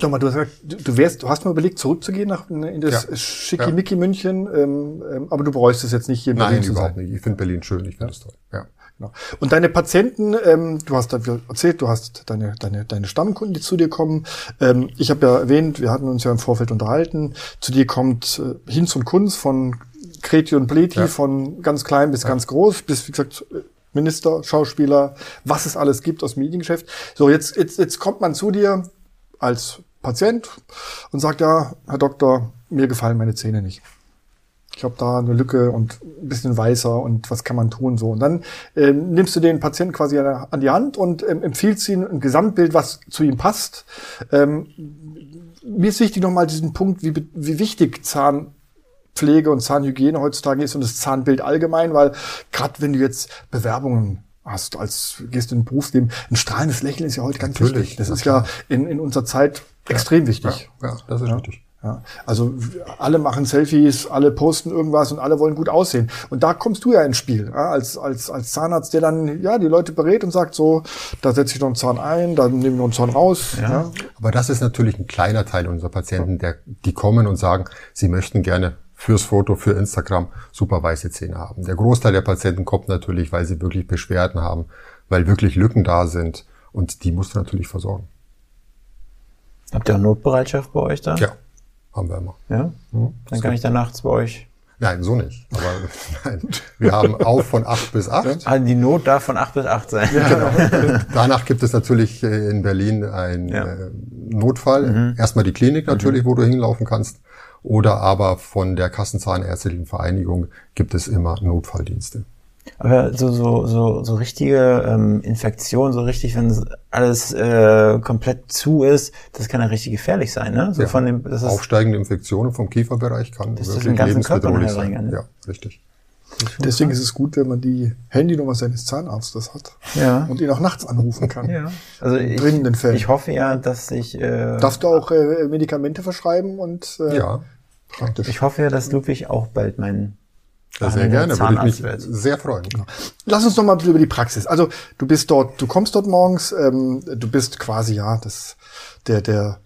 Sag mal, du hast, du, wärst, du hast mal überlegt, zurückzugehen nach in das ja. Schickimicki ja. München, ähm, ähm, aber du bereust es jetzt nicht hier in Berlin Nein, überhaupt nicht. Ich finde Berlin schön, ich finde es ja. toll. Ja. Genau. Und deine Patienten, ähm, du hast da erzählt, du hast deine, deine, deine Stammkunden, die zu dir kommen. Ähm, ich habe ja erwähnt, wir hatten uns ja im Vorfeld unterhalten. Zu dir kommt äh, Hinz und Kunz von Kreti und Pleti, ja. von ganz klein bis ja. ganz groß, bis, wie gesagt, Minister, Schauspieler, was es alles gibt aus Mediengeschäft. So, jetzt, jetzt, jetzt kommt man zu dir als Patient und sagt, ja, Herr Doktor, mir gefallen meine Zähne nicht. Ich habe da eine Lücke und ein bisschen weißer und was kann man tun so. Und dann ähm, nimmst du den Patienten quasi an die Hand und ähm, empfiehlst ihm ein Gesamtbild, was zu ihm passt. Ähm, mir ist wichtig nochmal diesen Punkt, wie, wie wichtig Zahnpflege und Zahnhygiene heutzutage ist und das Zahnbild allgemein, weil gerade wenn du jetzt Bewerbungen hast, als gehst du in den Berufsleben, ein strahlendes Lächeln ist ja heute ganz Natürlich, wichtig. Das ist ja in, in unserer Zeit extrem wichtig. Ja, ja, das ist ja. wichtig. Ja, also alle machen Selfies, alle posten irgendwas und alle wollen gut aussehen. Und da kommst du ja ins Spiel, ja, als, als, als Zahnarzt, der dann ja die Leute berät und sagt so, da setze ich noch einen Zahn ein, dann nehmen wir einen Zahn raus. Ja. ja. Aber das ist natürlich ein kleiner Teil unserer Patienten, der, die kommen und sagen, sie möchten gerne fürs Foto, für Instagram super weiße Zähne haben. Der Großteil der Patienten kommt natürlich, weil sie wirklich Beschwerden haben, weil wirklich Lücken da sind und die musst du natürlich versorgen. Habt ihr auch Notbereitschaft bei euch da? Ja, haben wir immer. Ja? Mhm. Dann kann ich da nachts bei euch Nein, so nicht. Aber *laughs* nein, wir haben auf von 8 bis 8. Also die Not darf von 8 bis 8 sein. Ja, genau. *laughs* Danach gibt es natürlich äh, in Berlin einen ja. Äh, Notfall. Mhm. Erstmal die Klinik natürlich, mhm. wo du hinlaufen kannst. Oder aber von der Kassenzahnärztlichen Vereinigung gibt es immer Notfalldienste. Aber so, so, so, so richtige ähm, Infektion, so richtig, wenn alles äh, komplett zu ist, das kann ja richtig gefährlich sein, ne? So ja. von dem, das ist, Aufsteigende Infektionen vom Kieferbereich kann das wirklich lebensbedrohlich sein. Ja, richtig. Deswegen ist es gut, wenn man die Handynummer seines Zahnarztes hat ja. und ihn auch nachts anrufen kann. Ja. Also in dringenden Fällen. Ich hoffe ja, dass ich. Äh, Darfst du auch äh, Medikamente verschreiben und äh, ja. Praktisch. Ich hoffe ja, dass Ludwig auch bald mein ja, sehr gerne, würde ich mich sehr freuen. Lass uns noch mal über die Praxis. Also du bist dort, du kommst dort morgens, ähm, du bist quasi ja das der der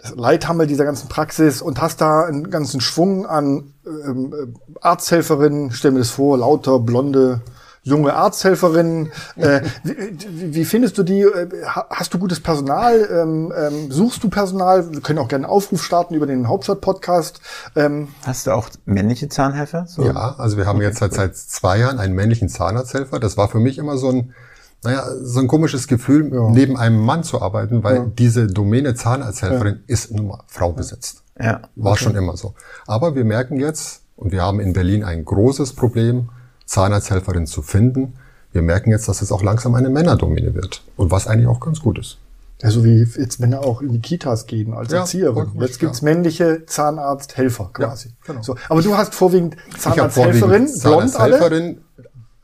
das Leithammel dieser ganzen Praxis und hast da einen ganzen Schwung an ähm, Arzthelferinnen. Stell mir das vor, lauter blonde junge Arzthelferinnen. Äh, *laughs* wie, wie, findest du die? Äh, hast du gutes Personal? Ähm, ähm, suchst du Personal? Wir können auch gerne einen Aufruf starten über den Hauptstadt-Podcast. Ähm, Hast du auch männliche Zahnhelfer? So? Ja, also wir haben okay. jetzt seit, seit zwei Jahren einen männlichen Zahnarzthelfer. Das war für mich immer so ein naja, so ein komisches Gefühl, ja. neben einem Mann zu arbeiten, weil ja. diese Domäne Zahnarzthelferin ja. ist nun mal Frau besetzt. Ja. War okay. schon immer so. Aber wir merken jetzt, und wir haben in Berlin ein großes Problem, Zahnarzthelferin zu finden. Wir merken jetzt, dass es auch langsam eine Männerdomäne wird. Und was eigentlich auch ganz gut ist. Ja, so wie jetzt Männer auch in die Kitas gehen als ja, Erzieherin. Jetzt gibt's ja. männliche Zahnarzthelfer quasi. Ja, genau. So, aber du hast vorwiegend Zahnarzthelferin, blond alle?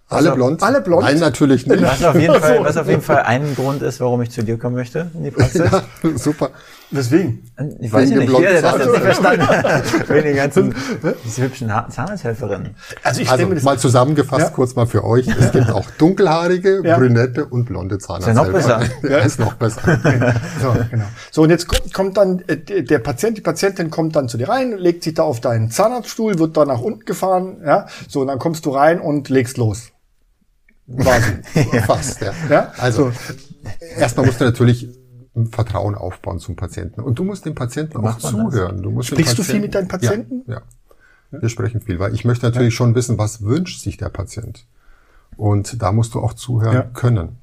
Alle blond? Alle blond? Nein, natürlich nicht. Was auf jeden Fall, was auf jeden Fall ein Grund ist, warum ich zu dir kommen möchte in die Praxis. Ja, *laughs* super. Weswegen? Ich weiß Wegen nicht, jeder hat das nicht verstanden. Wegen den ganzen, diese hübschen Zahnarzthelferinnen. Also ich also, mal zusammengefasst, ja. kurz mal für euch. Es gibt auch dunkelhaarige, ja. brünette und blonde Zahnarzthelfer. Ist ja noch besser. *laughs* Ja, ist noch besser. *laughs* so, genau. So, und jetzt kommt, kommt dann, äh, der Patient, die Patientin kommt dann zu dir rein, legt sich da auf deinen Zahnarztstuhl, wird da nach unten gefahren, ja. So, und dann kommst du rein und legst los. Quasi. *laughs* Fast, ja. ja? Also, so. erstmal musst du natürlich Vertrauen aufbauen zum Patienten. Und du musst dem Patienten auch zuhören. Du musst Sprichst du viel mit deinen Patienten? Ja, ja. Wir sprechen viel, weil ich möchte natürlich schon wissen, was wünscht sich der Patient. Und da musst du auch zuhören Ja. können.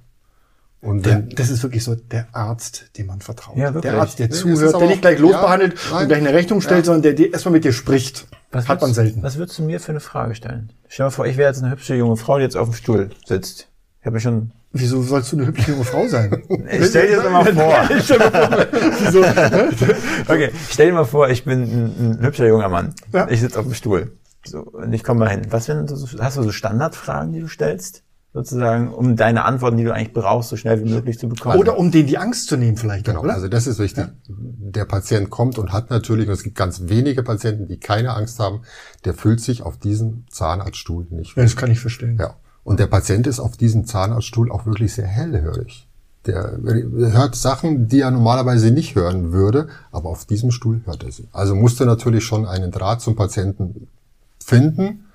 Und Der, wenn, das ist wirklich so der Arzt, dem man vertraut. Ja, wirklich. der Arzt, der zuhört, der nicht gleich losbehandelt ja, und gleich eine Rechnung stellt, Ja. sondern der, der erstmal mit dir spricht. Was Hat man selten. Was würdest du mir für eine Frage stellen? Stell dir mal vor, ich wäre jetzt eine hübsche junge Frau, die jetzt auf dem Stuhl sitzt. Ich habe mir schon. Wieso sollst du eine hübsche junge Frau sein? *laughs* Ich stell dir das mal *laughs* vor. *laughs* Okay, stell dir mal vor, ich bin ein, ein hübscher junger Mann. Ja. Ich sitze auf dem Stuhl. So, und ich komme mal hin. Was sind so, hast du so Standardfragen, die du stellst? Sozusagen, um deine Antworten, die du eigentlich brauchst, so schnell wie möglich zu bekommen. Oder um denen die Angst zu nehmen vielleicht, Genau, oder? also das ist wichtig. Der Patient kommt und hat natürlich, und es gibt ganz wenige Patienten, die keine Angst haben, der fühlt sich auf diesem Zahnarztstuhl nicht ja, das kann ich verstehen. Ja. Und der Patient ist auf diesem Zahnarztstuhl auch wirklich sehr hellhörig. Der hört Sachen, die er normalerweise nicht hören würde, aber auf diesem Stuhl hört er sie. Also musst du natürlich schon einen Draht zum Patienten finden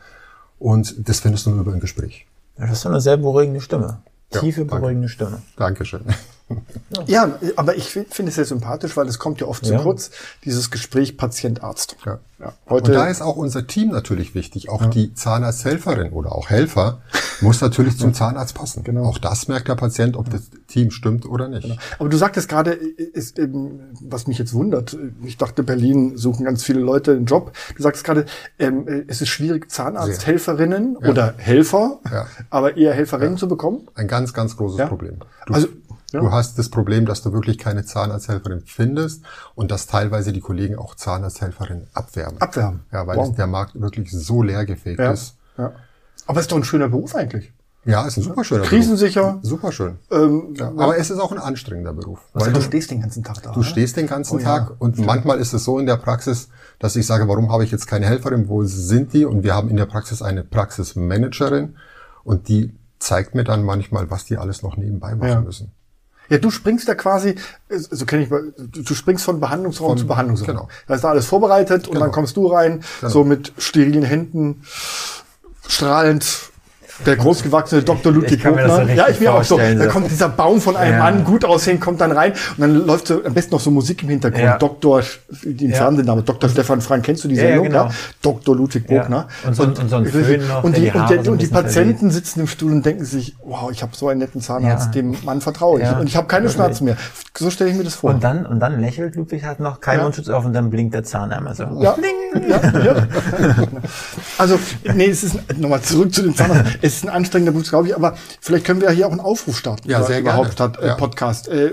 und das findest du nur über ein Gespräch. Das ist so eine sehr beruhigende Stimme. Ja, Tiefe, danke. beruhigende Stimme. Dankeschön. Ja, aber ich fi- finde es sehr sympathisch, weil es kommt ja oft zu Ja. kurz, dieses Gespräch Patient-Arzt. Ja. Ja. Und da Heute, ist auch unser Team natürlich wichtig. Auch die Zahnarzthelferin oder auch Helfer muss natürlich zum Zahnarzt passen. Genau. Auch das merkt der Patient, ob das Team stimmt oder nicht. aber du sagtest gerade, ist eben, was mich jetzt wundert, ich dachte, Berlin suchen ganz viele Leute einen Job. Du sagst gerade, ähm, es ist schwierig, Zahnarzthelferinnen oder Helfer, Ja. aber eher Helferinnen zu bekommen. Ein ganz, ganz großes Ja. Problem. Du, Also, ja. du hast das Problem, dass du wirklich keine Zahnarzthelferin findest und dass teilweise die Kollegen auch Zahnarzthelferinnen abwerben. Abwerben. Ja, weil Wow. der Markt wirklich so leergefegt Ja. ist. ja. Aber es ist doch ein schöner Beruf eigentlich. Ja, ist ein super schöner Krisensicher. Beruf. Super schön. Ähm, Ja, aber es ist auch ein anstrengender Beruf. weil Weil du stehst den ganzen Tag da. du ne? stehst den ganzen Oh ja, Tag und manchmal ist es so in der Praxis, dass ich sage, warum habe ich jetzt keine Helferin, wo sind die? Und wir haben in der Praxis eine Praxismanagerin und die zeigt mir dann manchmal, was die alles noch nebenbei machen Ja. müssen. Ja, du springst da quasi, äh, so kenne ich, mal, du springst von Behandlungsraum Von- zu Behandlungsraum. genau. Da ist da alles vorbereitet und dann Genau. kommst du rein, so mit sterilen Händen, strahlend. Der großgewachsene Dr. Ludwig richtig Ja, ich mir auch so. Da kommt dieser Baum von einem Ja. Mann, gut aussehen, kommt dann rein und dann läuft so am besten noch so Musik im Hintergrund. Ja. Dr. den Ja. Fernsehname, Dr. Stefan Frank, kennst du die Ja, ja, Sendung? genau. Dr. Ludwig Ja. Bogner. Und so ein- und so und die, die und, der, so und die Patienten sitzen im Stuhl und denken sich, wow, ich habe so einen netten Zahnarzt, Ja. dem Mann vertraue ich. Ja, und ich habe keine. Schmerzen mehr. So stelle ich mir das vor. Und dann, und dann lächelt Ludwig, hat noch keinen Ja. Mundschutz auf und dann blinkt der Zahn einmal so. ja, ja, ja. *laughs* Also, nee, es ist, nochmal zurück zu dem Zahnarzt. Es ist ein anstrengender Beruf, glaube ich, aber vielleicht können wir hier auch einen Aufruf starten. Ja, sehr überhaupt gerne. Stadt, äh, Ja. Podcast. Äh, äh,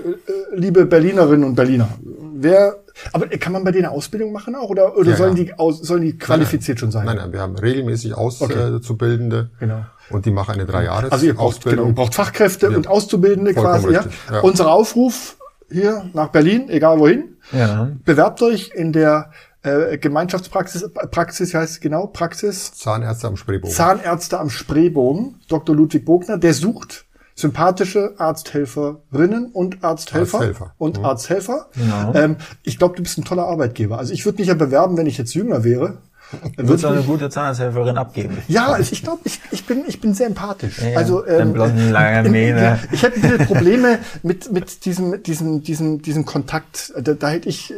liebe Berlinerinnen und Berliner, wer, aber kann man bei denen eine Ausbildung machen auch? Oder, oder Ja, sollen ja. die, aus, sollen die qualifiziert schon sein? Nein, nein, wir haben regelmäßig Okay. Auszubildende Genau. und die machen eine drei Jahre Also ihr braucht, genau, ihr braucht Fachkräfte Ja. und Auszubildende Vollkommen quasi. Ja? ja. Unser Aufruf hier nach Berlin, egal wohin, Ja. bewerbt euch in der äh, Gemeinschaftspraxis, Praxis heißt es genau, Praxis Zahnärzte am Spreebogen. Zahnärzte am Spreebogen, Dr. Ludwig Bogner, der sucht sympathische Arzthelferinnen und Arzthelfer, Arzthelfer. und Mhm. Arzthelfer. Genau. Ähm, ich glaube, du bist ein toller Arbeitgeber. Also ich würde mich ja bewerben, wenn ich jetzt jünger wäre. *laughs* Würdest auch eine gute Zahnarzthelferin abgeben. Ja, also ich glaube, ich, ich, bin, ich bin sehr empathisch. Ja. Also Dein blonden, langen Mähne. ich hätte bisschen Probleme mit, mit diesem, diesem, diesem, diesem Kontakt. Da, da hätte ich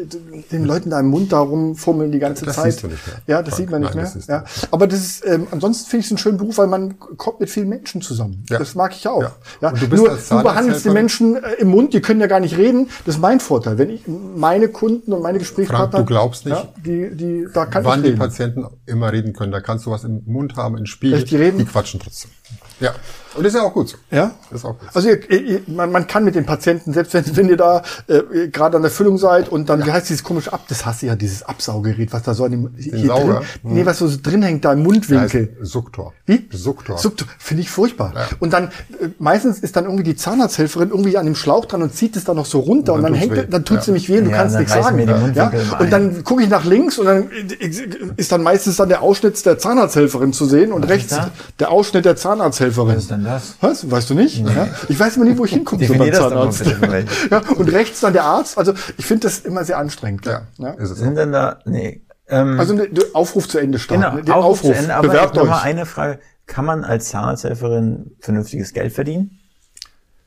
den Leuten da im Mund darum fummeln die ganze Das Zeit. siehst du nicht mehr. Ja, das Frank. sieht man nicht Nein, mehr. das Ja. Aber das ist, ähm, ansonsten finde ich es einen schönen Beruf, weil man kommt mit vielen Menschen zusammen. Ja. Das mag ich auch. Ja. Ja. Und du bist Nur, als du behandelst die Menschen äh, im Mund, die können ja gar nicht reden. Das ist mein Vorteil. Wenn ich meine Kunden und meine Gesprächspartner, Frank, du glaubst nicht, ja, die, die, da kann ich reden. Patienten immer reden können. Da kannst du was im Mund haben, in Spiegel. Echt, die reden? Die quatschen trotzdem. Ja. Und das ist ja auch gut so. Ja? Das ist auch gut. Also ihr, ihr, man, man kann mit den Patienten, selbst wenn, wenn ihr da äh, gerade an der Füllung seid und dann, wie heißt dieses komische Ab, das hasse ich ja, dieses Absaugerät, was da so an dem hier Sauger? drin, nee, was so drin hängt da im Mundwinkel. heißt Suktor. Wie? Suktor. Suktor. Finde ich furchtbar. Ja. Und dann, äh, meistens ist dann irgendwie die Zahnarzthelferin irgendwie an dem Schlauch dran und zieht es dann noch so runter und Und dann, dann hängt, weh. dann tut's Ja. nämlich weh und du Ja, kannst dann nichts sagen. Ja? Und dann gucke ich nach links und dann äh, ist dann meistens dann der Ausschnitt der Zahnarzthelferin zu sehen und rechts da? der Ausschnitt der Zahnarzthelferin. Denn das? Was? Weißt du nicht? Ja? Ich weiß immer nie, wo ich hinkomme so beim mal Zahnarzt. *laughs* ja, und rechts dann der Arzt. Also ich finde das immer sehr anstrengend. Ja, Ja? ist es. Sind denn da, nee. Ähm, Also ne, der Aufruf zu Ende starten. genau, ne? Den Aufruf zu Ende, aber Bewerbt noch mal euch. eine Frage. Kann man als Zahnarzthelferin vernünftiges Geld verdienen?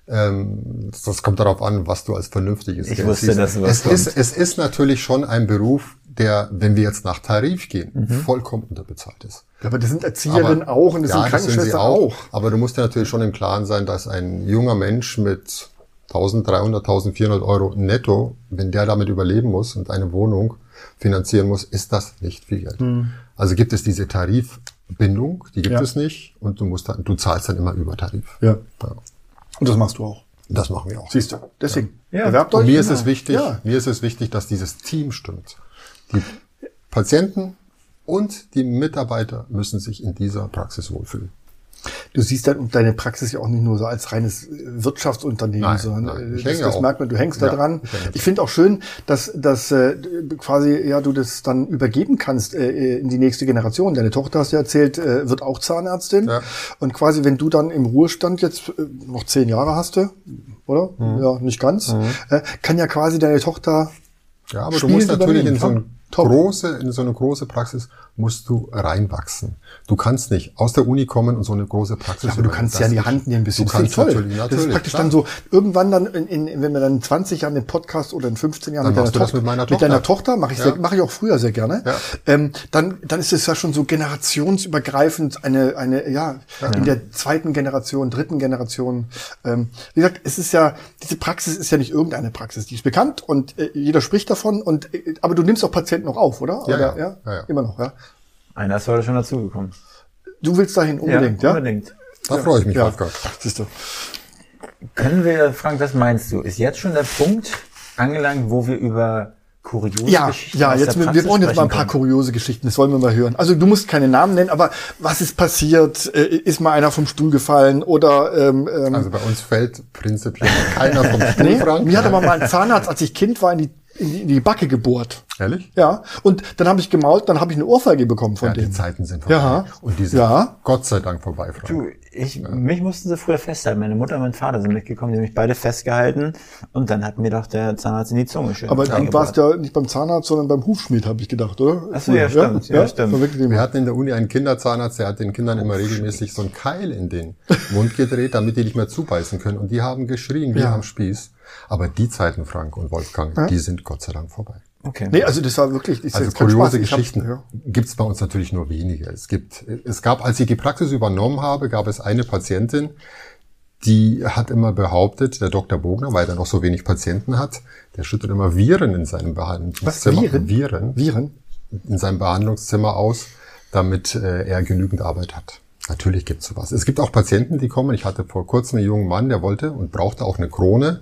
Ähm, das kommt darauf an, was du als vernünftiges Ich Geld wusste, siehst. dass es kommt. ist, es ist natürlich schon ein Beruf, der, wenn wir jetzt nach Tarif gehen, Mhm. vollkommen unterbezahlt ist. Ja, aber das sind Erzieherinnen auch und das sind das sind Krankenschwestern auch. Aber du musst dir natürlich schon im Klaren sein, dass ein junger Mensch mit 1300, 1400 Euro netto, wenn der damit überleben muss und eine Wohnung finanzieren muss, ist das nicht viel Geld. Also gibt es diese Tarifbindung, die gibt. Ja. es nicht und du musst dann, du zahlst dann immer über Tarif. Ja. Ja. Und das machst du auch. Das machen wir auch. Siehst du. Deswegen. Ja. Bewerbt Und euch. mir ist es wichtig, Ja. mir ist es wichtig, dass dieses Team stimmt. Die Patienten und die Mitarbeiter müssen sich in dieser Praxis wohlfühlen. Du siehst dann deine Praxis ja auch nicht nur so als reines äh, Wirtschaftsunternehmen, Nein, sondern nein. äh, das, das merkt man, du hängst da Ja, dran. ich Ich finde auch schön, dass, dass äh, quasi ja du das dann übergeben kannst äh, in die nächste Generation. Deine Tochter hast du ja erzählt, äh, wird auch Zahnärztin. Ja. Und quasi, wenn du dann im Ruhestand jetzt äh, noch zehn Jahre hast du, oder? Mhm. Ja, nicht ganz. Äh, kann ja quasi deine Tochter Ja, aber du musst natürlich in so, eine Top. große, in so eine große Praxis musst du reinwachsen. Du kannst nicht aus der Uni kommen und so eine große Praxis. Ja, aber du kannst ja in die. Hand nehmen bisschen. Du Das kannst toll. natürlich, natürlich. das ist praktisch klar. dann so, irgendwann dann, in, in, wenn wir dann in 20 Jahren den Podcast oder in 15 Jahren Dann mit deiner, Tochter, mit meiner mit deiner Tochter. Mache ich, Ja. mache ich auch früher sehr gerne, Ja. ähm, dann, dann ist es ja schon so generationsübergreifend eine, eine ja, in der zweiten Generation, dritten Generation. Ähm, wie gesagt, es ist ja, diese Praxis ist ja nicht irgendeine Praxis, die ist bekannt und äh, jeder spricht davon und, äh, aber du nimmst auch Patienten noch auf, oder? Ja, oder ja. Ja, ja. Immer noch, ja. Einer ist heute schon dazugekommen. Du willst dahin unbedingt, ja? unbedingt. Da freue ich mich, Ja, Wolfgang. siehst du. Können wir, Frank, was meinst du? Ist jetzt schon der Punkt angelangt, wo wir über kuriose Ja, Geschichten ja, jetzt, wir, brauchen jetzt mal ein paar können? kuriose Geschichten, das wollen wir mal hören. Also du musst keine Namen nennen, aber was ist passiert? Äh, Ist mal einer vom Stuhl gefallen oder ähm, ähm, Also bei uns fällt prinzipiell keiner vom *laughs* Stuhl, nee, Frank. mir hat aber mal ein Zahnarzt, als ich Kind war, in die, in die, in die Backe gebohrt. Ehrlich? Ja, und dann habe ich gemault, dann habe ich eine Ohrfeige bekommen von Ja, dem. die Zeiten sind vorbei. Ja. Und die sind Ja. Gott sei Dank vorbei, Frank. Du, ich, mich mussten sie früher festhalten. Meine Mutter und mein Vater sind mitgekommen, die haben mich beide festgehalten und dann hat mir doch der Zahnarzt in die Zunge schön aber du warst ja nicht beim Zahnarzt, sondern beim Hufschmied, habe ich gedacht, oder? Ach so, ja, stimmt, ja, stimmt. war wirklich Wir hatten in der Uni einen Kinderzahnarzt, der hat den Kindern immer regelmäßig so einen Keil in den Mund gedreht, damit die nicht mehr zubeißen können. Und die haben geschrien wie Ja. am Spieß. Aber die Zeiten, Frank und Wolfgang, die sind Gott sei Dank vorbei. Okay. Nee, also das war wirklich, das ist Also kuriose Spaß. Ich Geschichten ja. gibt's bei uns natürlich nur wenige. Es gibt, es gab, als ich die Praxis übernommen habe, gab es eine Patientin, die hat immer behauptet, der Dr. Bogner, weil er noch so wenig Patienten hat, der schüttet immer Viren in seinem Behandlungszimmer. Viren? Viren Viren? in seinem Behandlungszimmer aus, damit äh, er genügend Arbeit hat. Natürlich gibt's sowas. Es gibt auch Patienten, die kommen. Ich hatte vor kurzem einen jungen Mann, der wollte und brauchte auch eine Krone.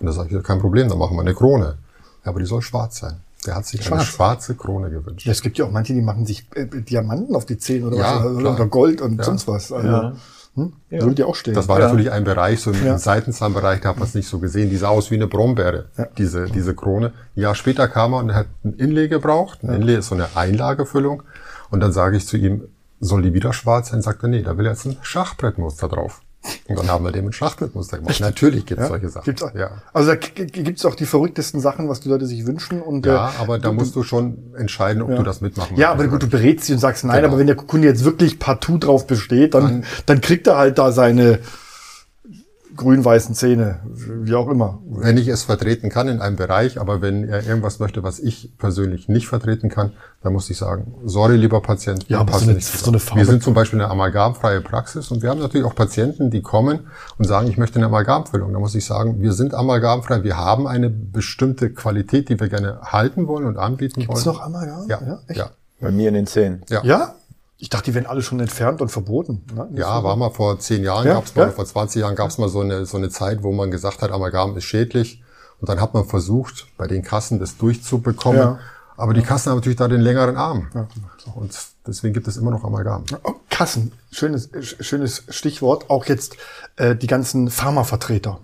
Und da sage ich, kein Problem, dann machen wir eine Krone. Ja, aber die soll schwarz sein. Der hat sich eine Schwarz. schwarze Krone gewünscht. Ja, es gibt ja auch manche, die machen sich äh, Diamanten auf die Zähne oder Ja, was, oder, Gold und Ja. sonst was. Also, Ja. hm? Würde dir auch stehen. Das war natürlich ein Bereich, so im Ja. Seitenzahnbereich, da hat man es nicht so gesehen. Die sah aus wie eine Brombeere, diese, diese Krone. Ein Jahr später kam er und hat ein Inlay gebraucht. Ein Inlay ist so eine Einlagefüllung. Und dann sage ich zu ihm, soll die wieder schwarz sein? Sagt er, nee, da will er jetzt ein Schachbrettmuster drauf. Und dann haben wir dem ein Schachbrettmuster gemacht. Natürlich gibt es solche Sachen. Gibt's auch, ja. Also da gibt es auch die verrücktesten Sachen, was die Leute sich wünschen. Und, ja, äh, aber da musst du schon entscheiden, ob du das mitmachen Ja, aber gut, du berätst sie und sagst nein, Genau. aber wenn der Kunde jetzt wirklich partout drauf besteht, dann, dann kriegt er halt da seine grün-weißen Zähne, wie auch immer. wenn ich es vertreten kann in einem Bereich, aber wenn er irgendwas möchte, was ich persönlich nicht vertreten kann, dann muss ich sagen, sorry, lieber Patient, Ja, wir aber passen so eine- nicht so eine Farbe- Wir sind zum Beispiel eine amalgamfreie Praxis und wir haben natürlich auch Patienten, die kommen und sagen, ich möchte eine Amalgamfüllung. Da muss ich sagen, wir sind amalgamfrei, wir haben eine bestimmte Qualität, die wir gerne halten wollen und anbieten Gibt's wollen. noch Amalgam? Ja, Ja, ja, echt? ja. Bei mir in den Zähnen. ja. Ja? Ich dachte, die werden alle schon entfernt und verboten. Ne? Ja, war mal vor zehn Jahren, Ja, gab's mal, ja. vor 20 Jahren gab's mal so eine, so eine Zeit, wo man gesagt hat, Amalgam ist schädlich. Und dann hat man versucht, bei den Kassen das durchzubekommen. Ja. Aber die Kassen haben natürlich da den längeren Arm. Und deswegen gibt es immer noch Amalgam. Oh, Kassen, schönes, schönes Stichwort. Auch jetzt äh, die ganzen Pharmavertreter.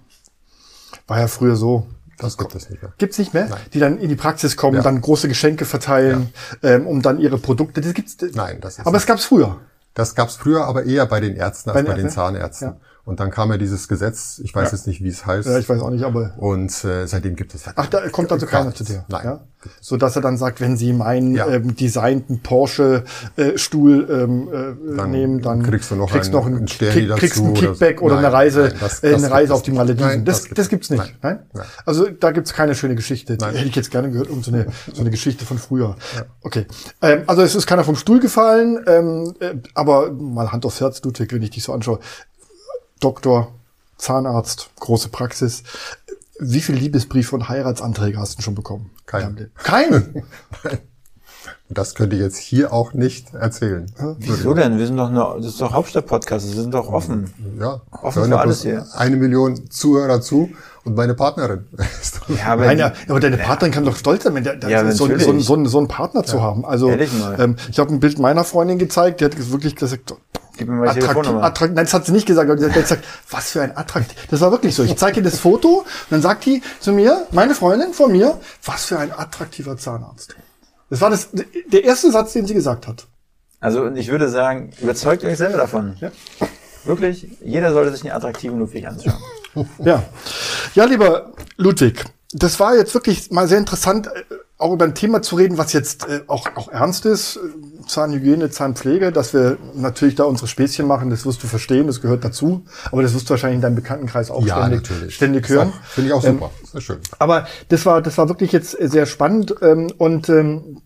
War ja früher so. Das gibt es nicht mehr. Gibt's nicht mehr? Die dann in die Praxis kommen, Ja. dann große Geschenke verteilen, ähm, um dann ihre Produkte. Das gibt's. Nein, das ist Aber es gab's früher. Das gab's früher, aber eher bei den Ärzten als Bei bei, den den Ärzten? Zahnärzten. Ja. Und dann kam ja dieses Gesetz, ich weiß Ja. jetzt nicht, wie es heißt. Ja, ich weiß auch nicht, aber und äh, seitdem gibt es Ach, da kommt also keiner zu dir. Nein. Ja? So dass er dann sagt, wenn Sie meinen Ja. ähm, designten Porsche äh, ähm, äh, Dann nehmen, dann kriegst du noch kriegst einen- noch einen, einen Kick, kriegst einen oder- Kickback oder, Nein, eine Reise, nein, das- äh, das eine Reise auf die. Malediven. Nein, das, das das, gibt es gibt's nicht. Nein? Nein. Also da gibt's keine schöne Geschichte. Die Nein. hätte ich jetzt gerne gehört, um so eine so eine Geschichte von früher. Okay. Ähm, also es ist keiner vom Stuhl gefallen, ähm, äh, aber mal Hand aufs Herz, Ludwig, wenn ich dich so anschaue. Doktor, Zahnarzt, große Praxis. Wie viel Liebesbriefe und Heiratsanträge hast du schon bekommen? Keinen. Keinen? *laughs* Das könnte ich jetzt hier auch nicht erzählen. Wieso denn? Wir sind doch nur, das ist doch Hauptstadt-Podcast, wir sind doch offen. Ja, Offen für ja alles hier. Eine Million Zuhörer zu und meine Partnerin. *laughs* Ja, aber Nein, ja, aber deine Partnerin kann doch stolz sein, wenn der, der Ja, so, so, so, so einen Partner zu haben. Also Ehrlich mal. ähm, ich habe ein Bild meiner Freundin gezeigt, die hat wirklich gesagt, Gib mir mal die attraktiv, Telefonnummer. attrakt, nein, das hat sie nicht gesagt, aber sie hat gesagt, was für ein attraktiv. Das war wirklich so. Ich zeige ihr das Foto und dann sagt die zu mir, meine Freundin von mir, was für ein attraktiver Zahnarzt. Das war das, der erste Satz, den sie gesagt hat. Also ich würde sagen, überzeugt euch selber davon. Ja. Wirklich, jeder sollte sich einen attraktiven Ludwig anschauen. Ja. Ja, lieber Ludwig, das war jetzt wirklich mal sehr interessant, auch über ein Thema zu reden, was jetzt äh, auch, auch ernst ist. Äh, Zahnhygiene, Zahnpflege, dass wir natürlich da unsere Späßchen machen, das wirst du verstehen, das gehört dazu. Aber das wirst du wahrscheinlich in deinem Bekanntenkreis auch ja, ständig, natürlich. ständig hören. Finde ich auch Ähm, super. Sehr schön. aber das war, das war wirklich jetzt sehr spannend ähm, und ähm,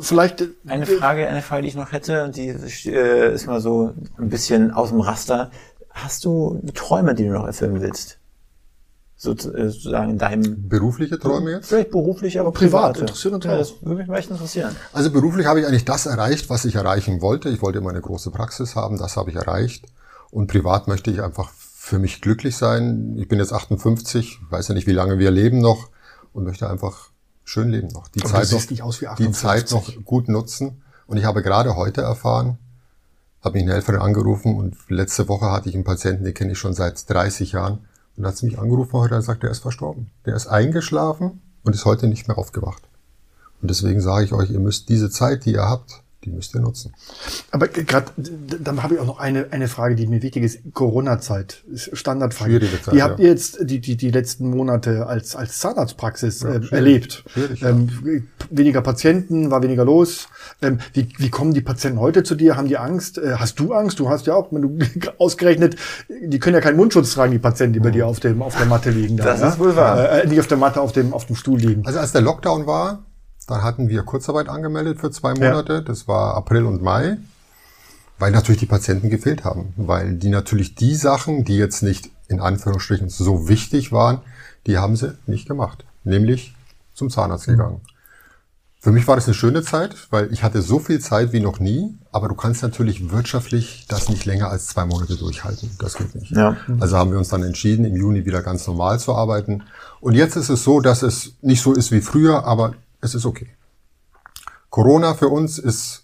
vielleicht äh, Eine Frage, eine Frage, die ich noch hätte, und die äh, ist mal so ein bisschen aus dem Raster. Hast du Träume, die du noch erfüllen willst? Äh, sozusagen in deinem, Berufliche Träume jetzt? vielleicht beruflich, aber Privat, private. interessiert uns ja, auch. Das würde mich mal echt interessieren. Also beruflich habe ich eigentlich das erreicht, was ich erreichen wollte. Ich wollte immer eine große Praxis haben, das habe ich erreicht. Und privat möchte ich einfach für mich glücklich sein. Ich bin jetzt 58, weiß ja nicht, wie lange wir leben noch und möchte einfach schön leben noch. Die Aber Zeit noch, nicht aus wie die Zeit 58. noch gut nutzen. Und ich habe gerade heute erfahren, habe mich eine Helferin angerufen und letzte Woche hatte ich einen Patienten, den kenne ich schon seit 30 Jahren. Und hat sie mich angerufen heute und sagt, der ist verstorben. Der ist eingeschlafen und ist heute nicht mehr aufgewacht. Und deswegen sage ich euch, ihr müsst diese Zeit, die ihr habt, die müsst ihr nutzen. Aber gerade, dann habe ich auch noch eine, eine Frage, die mir wichtig ist. Corona-Zeit, Standardfrage. Schwierige Zeit, Wie habt ja. ihr jetzt die, die, die letzten Monate als, als Zahnarztpraxis äh, schwierig. erlebt? Schwierig, ja. ähm, weniger Patienten, war weniger los. Ähm, wie, wie kommen die Patienten heute zu dir? Haben die Angst? Äh, hast du Angst? Du hast ja auch, wenn du *laughs* ausgerechnet, die können ja keinen Mundschutz tragen, die Patienten, die bei dir auf dem, auf der Matte liegen. Da, Das ja? ist wohl wahr. Äh, nicht auf der Matte, auf dem, auf dem Stuhl liegen. Also als der Lockdown war, dann hatten wir Kurzarbeit angemeldet für zwei Monate. Das war April und Mai, weil natürlich die Patienten gefehlt haben, weil die natürlich die Sachen, die jetzt nicht in Anführungsstrichen so wichtig waren, die haben sie nicht gemacht, nämlich zum Zahnarzt gegangen. Für mich war das eine schöne Zeit, weil ich hatte so viel Zeit wie noch nie, aber du kannst natürlich wirtschaftlich das nicht länger als zwei Monate durchhalten. Das geht nicht. Ja. Also haben wir uns dann entschieden, im Juni wieder ganz normal zu arbeiten. Und jetzt ist es so, dass es nicht so ist wie früher, aber es ist okay. Corona für uns ist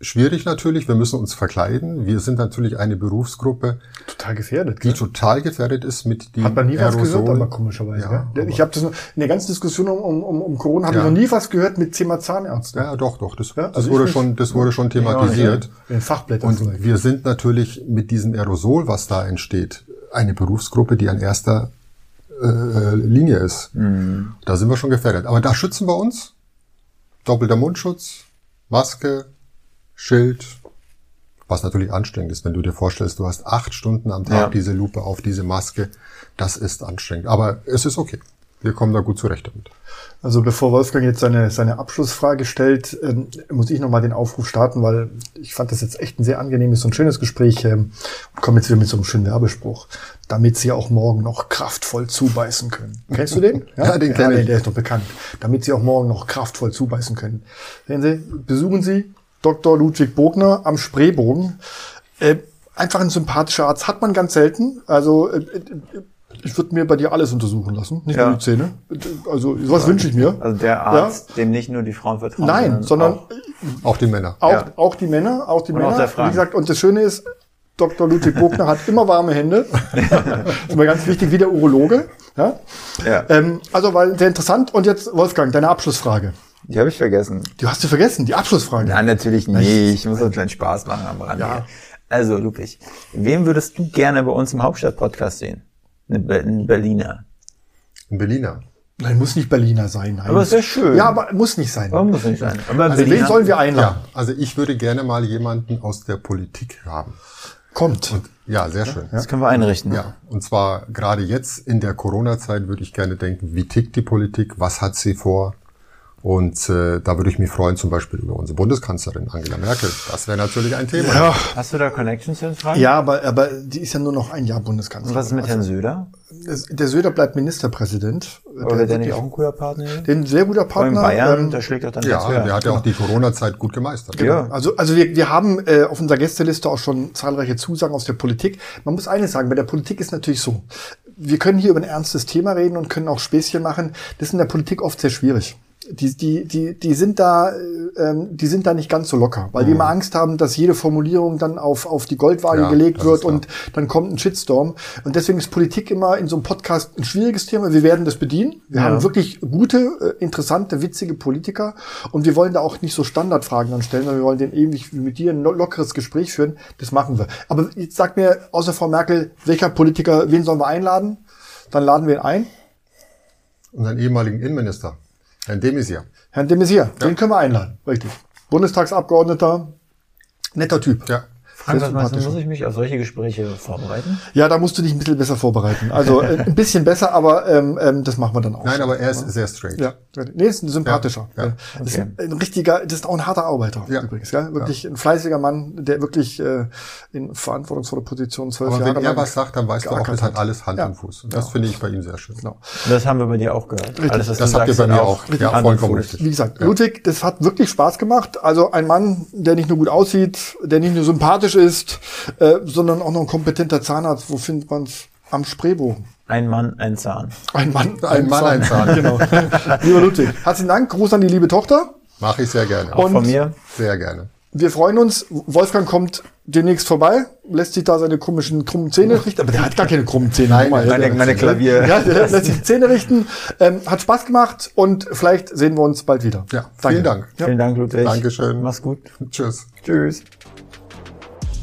schwierig natürlich. Wir müssen uns verkleiden. Wir sind natürlich eine Berufsgruppe, Total gefährdet. die gell? total gefährdet ist mit dem Hat man nie was gehört, Aerosol. aber komischerweise. Ja, aber- ich habe das noch, in der ganzen Diskussion um, um, um Corona habe Ja. ich noch nie was gehört mit Thema Zahnärzte. Ja, doch, doch. Das, Ja, das also wurde schon, das wurde schon thematisiert. In den Fachblättern Und vielleicht. wir sind natürlich mit diesem Aerosol, was da entsteht, eine Berufsgruppe, die an erster äh, Linie ist. Da sind wir schon gefährdet. Aber da schützen wir uns. Doppelter Mundschutz, Maske, Schild, was natürlich anstrengend ist, wenn du dir vorstellst, du hast acht Stunden am Tag Ja. diese Lupe auf diese Maske. Das ist anstrengend. Aber es ist okay. Wir kommen da gut zurecht damit. Also bevor Wolfgang jetzt seine, seine Abschlussfrage stellt, ähm, muss ich nochmal den Aufruf starten, weil ich fand das jetzt echt ein sehr angenehmes und schönes Gespräch ähm, und komme jetzt wieder mit so einem schönen Werbespruch, damit Sie auch morgen noch kraftvoll zubeißen können. Kennst du den? *laughs* Ja, den kenn nee, ich. Der ist doch bekannt. Damit Sie auch morgen noch kraftvoll zubeißen können. Sehen Sie, besuchen Sie Dr. Ludwig Bogner am Spreebogen. Äh, einfach ein sympathischer Arzt. Hat man ganz selten. Also äh, äh, ich würde mir bei dir alles untersuchen lassen, nicht Ja. nur die Zähne. Also sowas wünsche ich mir. Also der Arzt, dem nicht nur die Frauen vertrauen. Nein, sondern auch- Auch die Männer. auch, Ja. auch die Männer, auch die Und Männer. auch. Wie gesagt, und das Schöne ist, Dr. Ludwig Bogner hat immer warme Hände. *laughs* ist immer ganz wichtig, wie der Urologe. Ja? Ja. Ähm, also, weil sehr interessant. Und jetzt, Wolfgang, deine Abschlussfrage. Die habe ich vergessen. Du hast sie vergessen, die Abschlussfrage. Nein, natürlich nicht. Ich muss so einen kleinen Spaß machen am Rande. Ja. Also, Ludwig, wen würdest du gerne bei uns im Hauptstadt-Podcast sehen? Ein Be- ein Berliner. Ein Berliner. Nein, muss nicht Berliner sein. Nein. Aber ist ja schön. Ja, aber muss nicht sein. Warum muss nicht sein? Aber Also wen sollen wir einladen? Ja, also ich würde gerne mal jemanden aus der Politik haben. Kommt. Ja, sehr schön. Das können wir einrichten. Ja, und zwar gerade jetzt in der Corona-Zeit würde ich gerne denken, wie tickt die Politik, was hat sie vor? Und äh, da würde ich mich freuen, zum Beispiel über unsere Bundeskanzlerin Angela Merkel. Das wäre natürlich ein Thema. Ja, Hast du da Connections hin, Frank? ja aber, aber die ist ja nur noch ein Jahr Bundeskanzlerin. Und was ist mit Herrn Söder? Der Söder bleibt Ministerpräsident. Oder wäre der nicht auch ein cooler Partner? Den sehr guter Vor allem Partner. Bayern, ähm, da schlägt doch dann Ja, der hat ja auch die Corona-Zeit gut gemeistert. Ja. Also, also wir, wir haben äh, auf unserer Gästeliste auch schon zahlreiche Zusagen aus der Politik. Man muss eines sagen, bei der Politik ist natürlich so, wir können hier über ein ernstes Thema reden und können auch Späßchen machen. Das ist in der Politik oft sehr schwierig. Die, die, die, die sind da, äh, ähm, die sind da nicht ganz so locker, weil die immer Angst haben, dass jede Formulierung dann auf, auf die Goldwaage Ja, gelegt wird und dann kommt ein Shitstorm. Und deswegen ist Politik immer in so einem Podcast ein schwieriges Thema. Wir werden das bedienen. Wir haben wirklich gute, äh, interessante, witzige Politiker. Und wir wollen da auch nicht so Standardfragen dann stellen, sondern wir wollen den ewig mit dir ein lo- lockeres Gespräch führen. Das machen wir. Aber jetzt sag mir, außer Frau Merkel, welcher Politiker, wen sollen wir einladen? Dann laden wir ihn ein. Unseren ehemaligen Innenminister, Herrn Demisier. Herrn de Maizière, den können wir einladen. Richtig. Bundestagsabgeordneter, netter Typ. Ja. Sympathisch. muss ich mich auf solche Gespräche vorbereiten? Ja, da musst du dich ein bisschen besser vorbereiten. Also äh, *laughs* ein bisschen besser, aber ähm, ähm, das machen wir dann auch. Nein, aber er ist sehr straight. Ja, nee, ist ein sympathischer. Ja, ja. Das Okay. ist ein richtiger, das ist auch ein harter Arbeiter Ja. übrigens. Ja? Wirklich ein fleißiger Mann, der wirklich äh, in verantwortungsvoller Position zwölf Aber Jahre wenn er lang was sagt, dann weißt du auch, das hat alles Hand Ja. und Fuß. Und das finde ich bei ihm sehr schön. Genau. Das haben wir bei dir auch gehört. Alles, was Das habt ihr bei mir auch. Ja, Hand und vollkommen Fuß. richtig. Wie gesagt, Ludwig, das hat wirklich Spaß gemacht. Also ein Mann, der nicht nur gut aussieht, der nicht nur sympathisch ist, äh, sondern auch noch ein kompetenter Zahnarzt. Wo findet man's? Am Spreebogen. Ein Mann, ein Zahn. Ein Mann, Ein Mann, ein Zahn. genau. *laughs* Lieber Ludwig, herzlichen Dank. Gruß an die liebe Tochter. Mache ich sehr gerne. Auch Und- von mir. Sehr gerne. Wir freuen uns. Wolfgang kommt demnächst vorbei, lässt sich da seine komischen krummen Zähne richten. Aber der hat gar keine krummen Zähne. Nein, mal, meine- meine Klavier- *laughs* Ja, der lässt sich die Zähne richten. Ähm, hat Spaß gemacht und vielleicht sehen wir uns bald wieder. Ja, Danke. vielen Dank. Ja. Vielen Dank, Ludwig. Dankeschön. Mach's gut. Tschüss. Tschüss.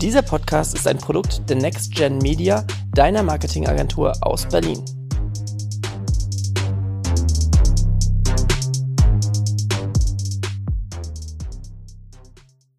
Dieser Podcast ist ein Produkt der Next Gen Media, deiner Marketingagentur aus Berlin.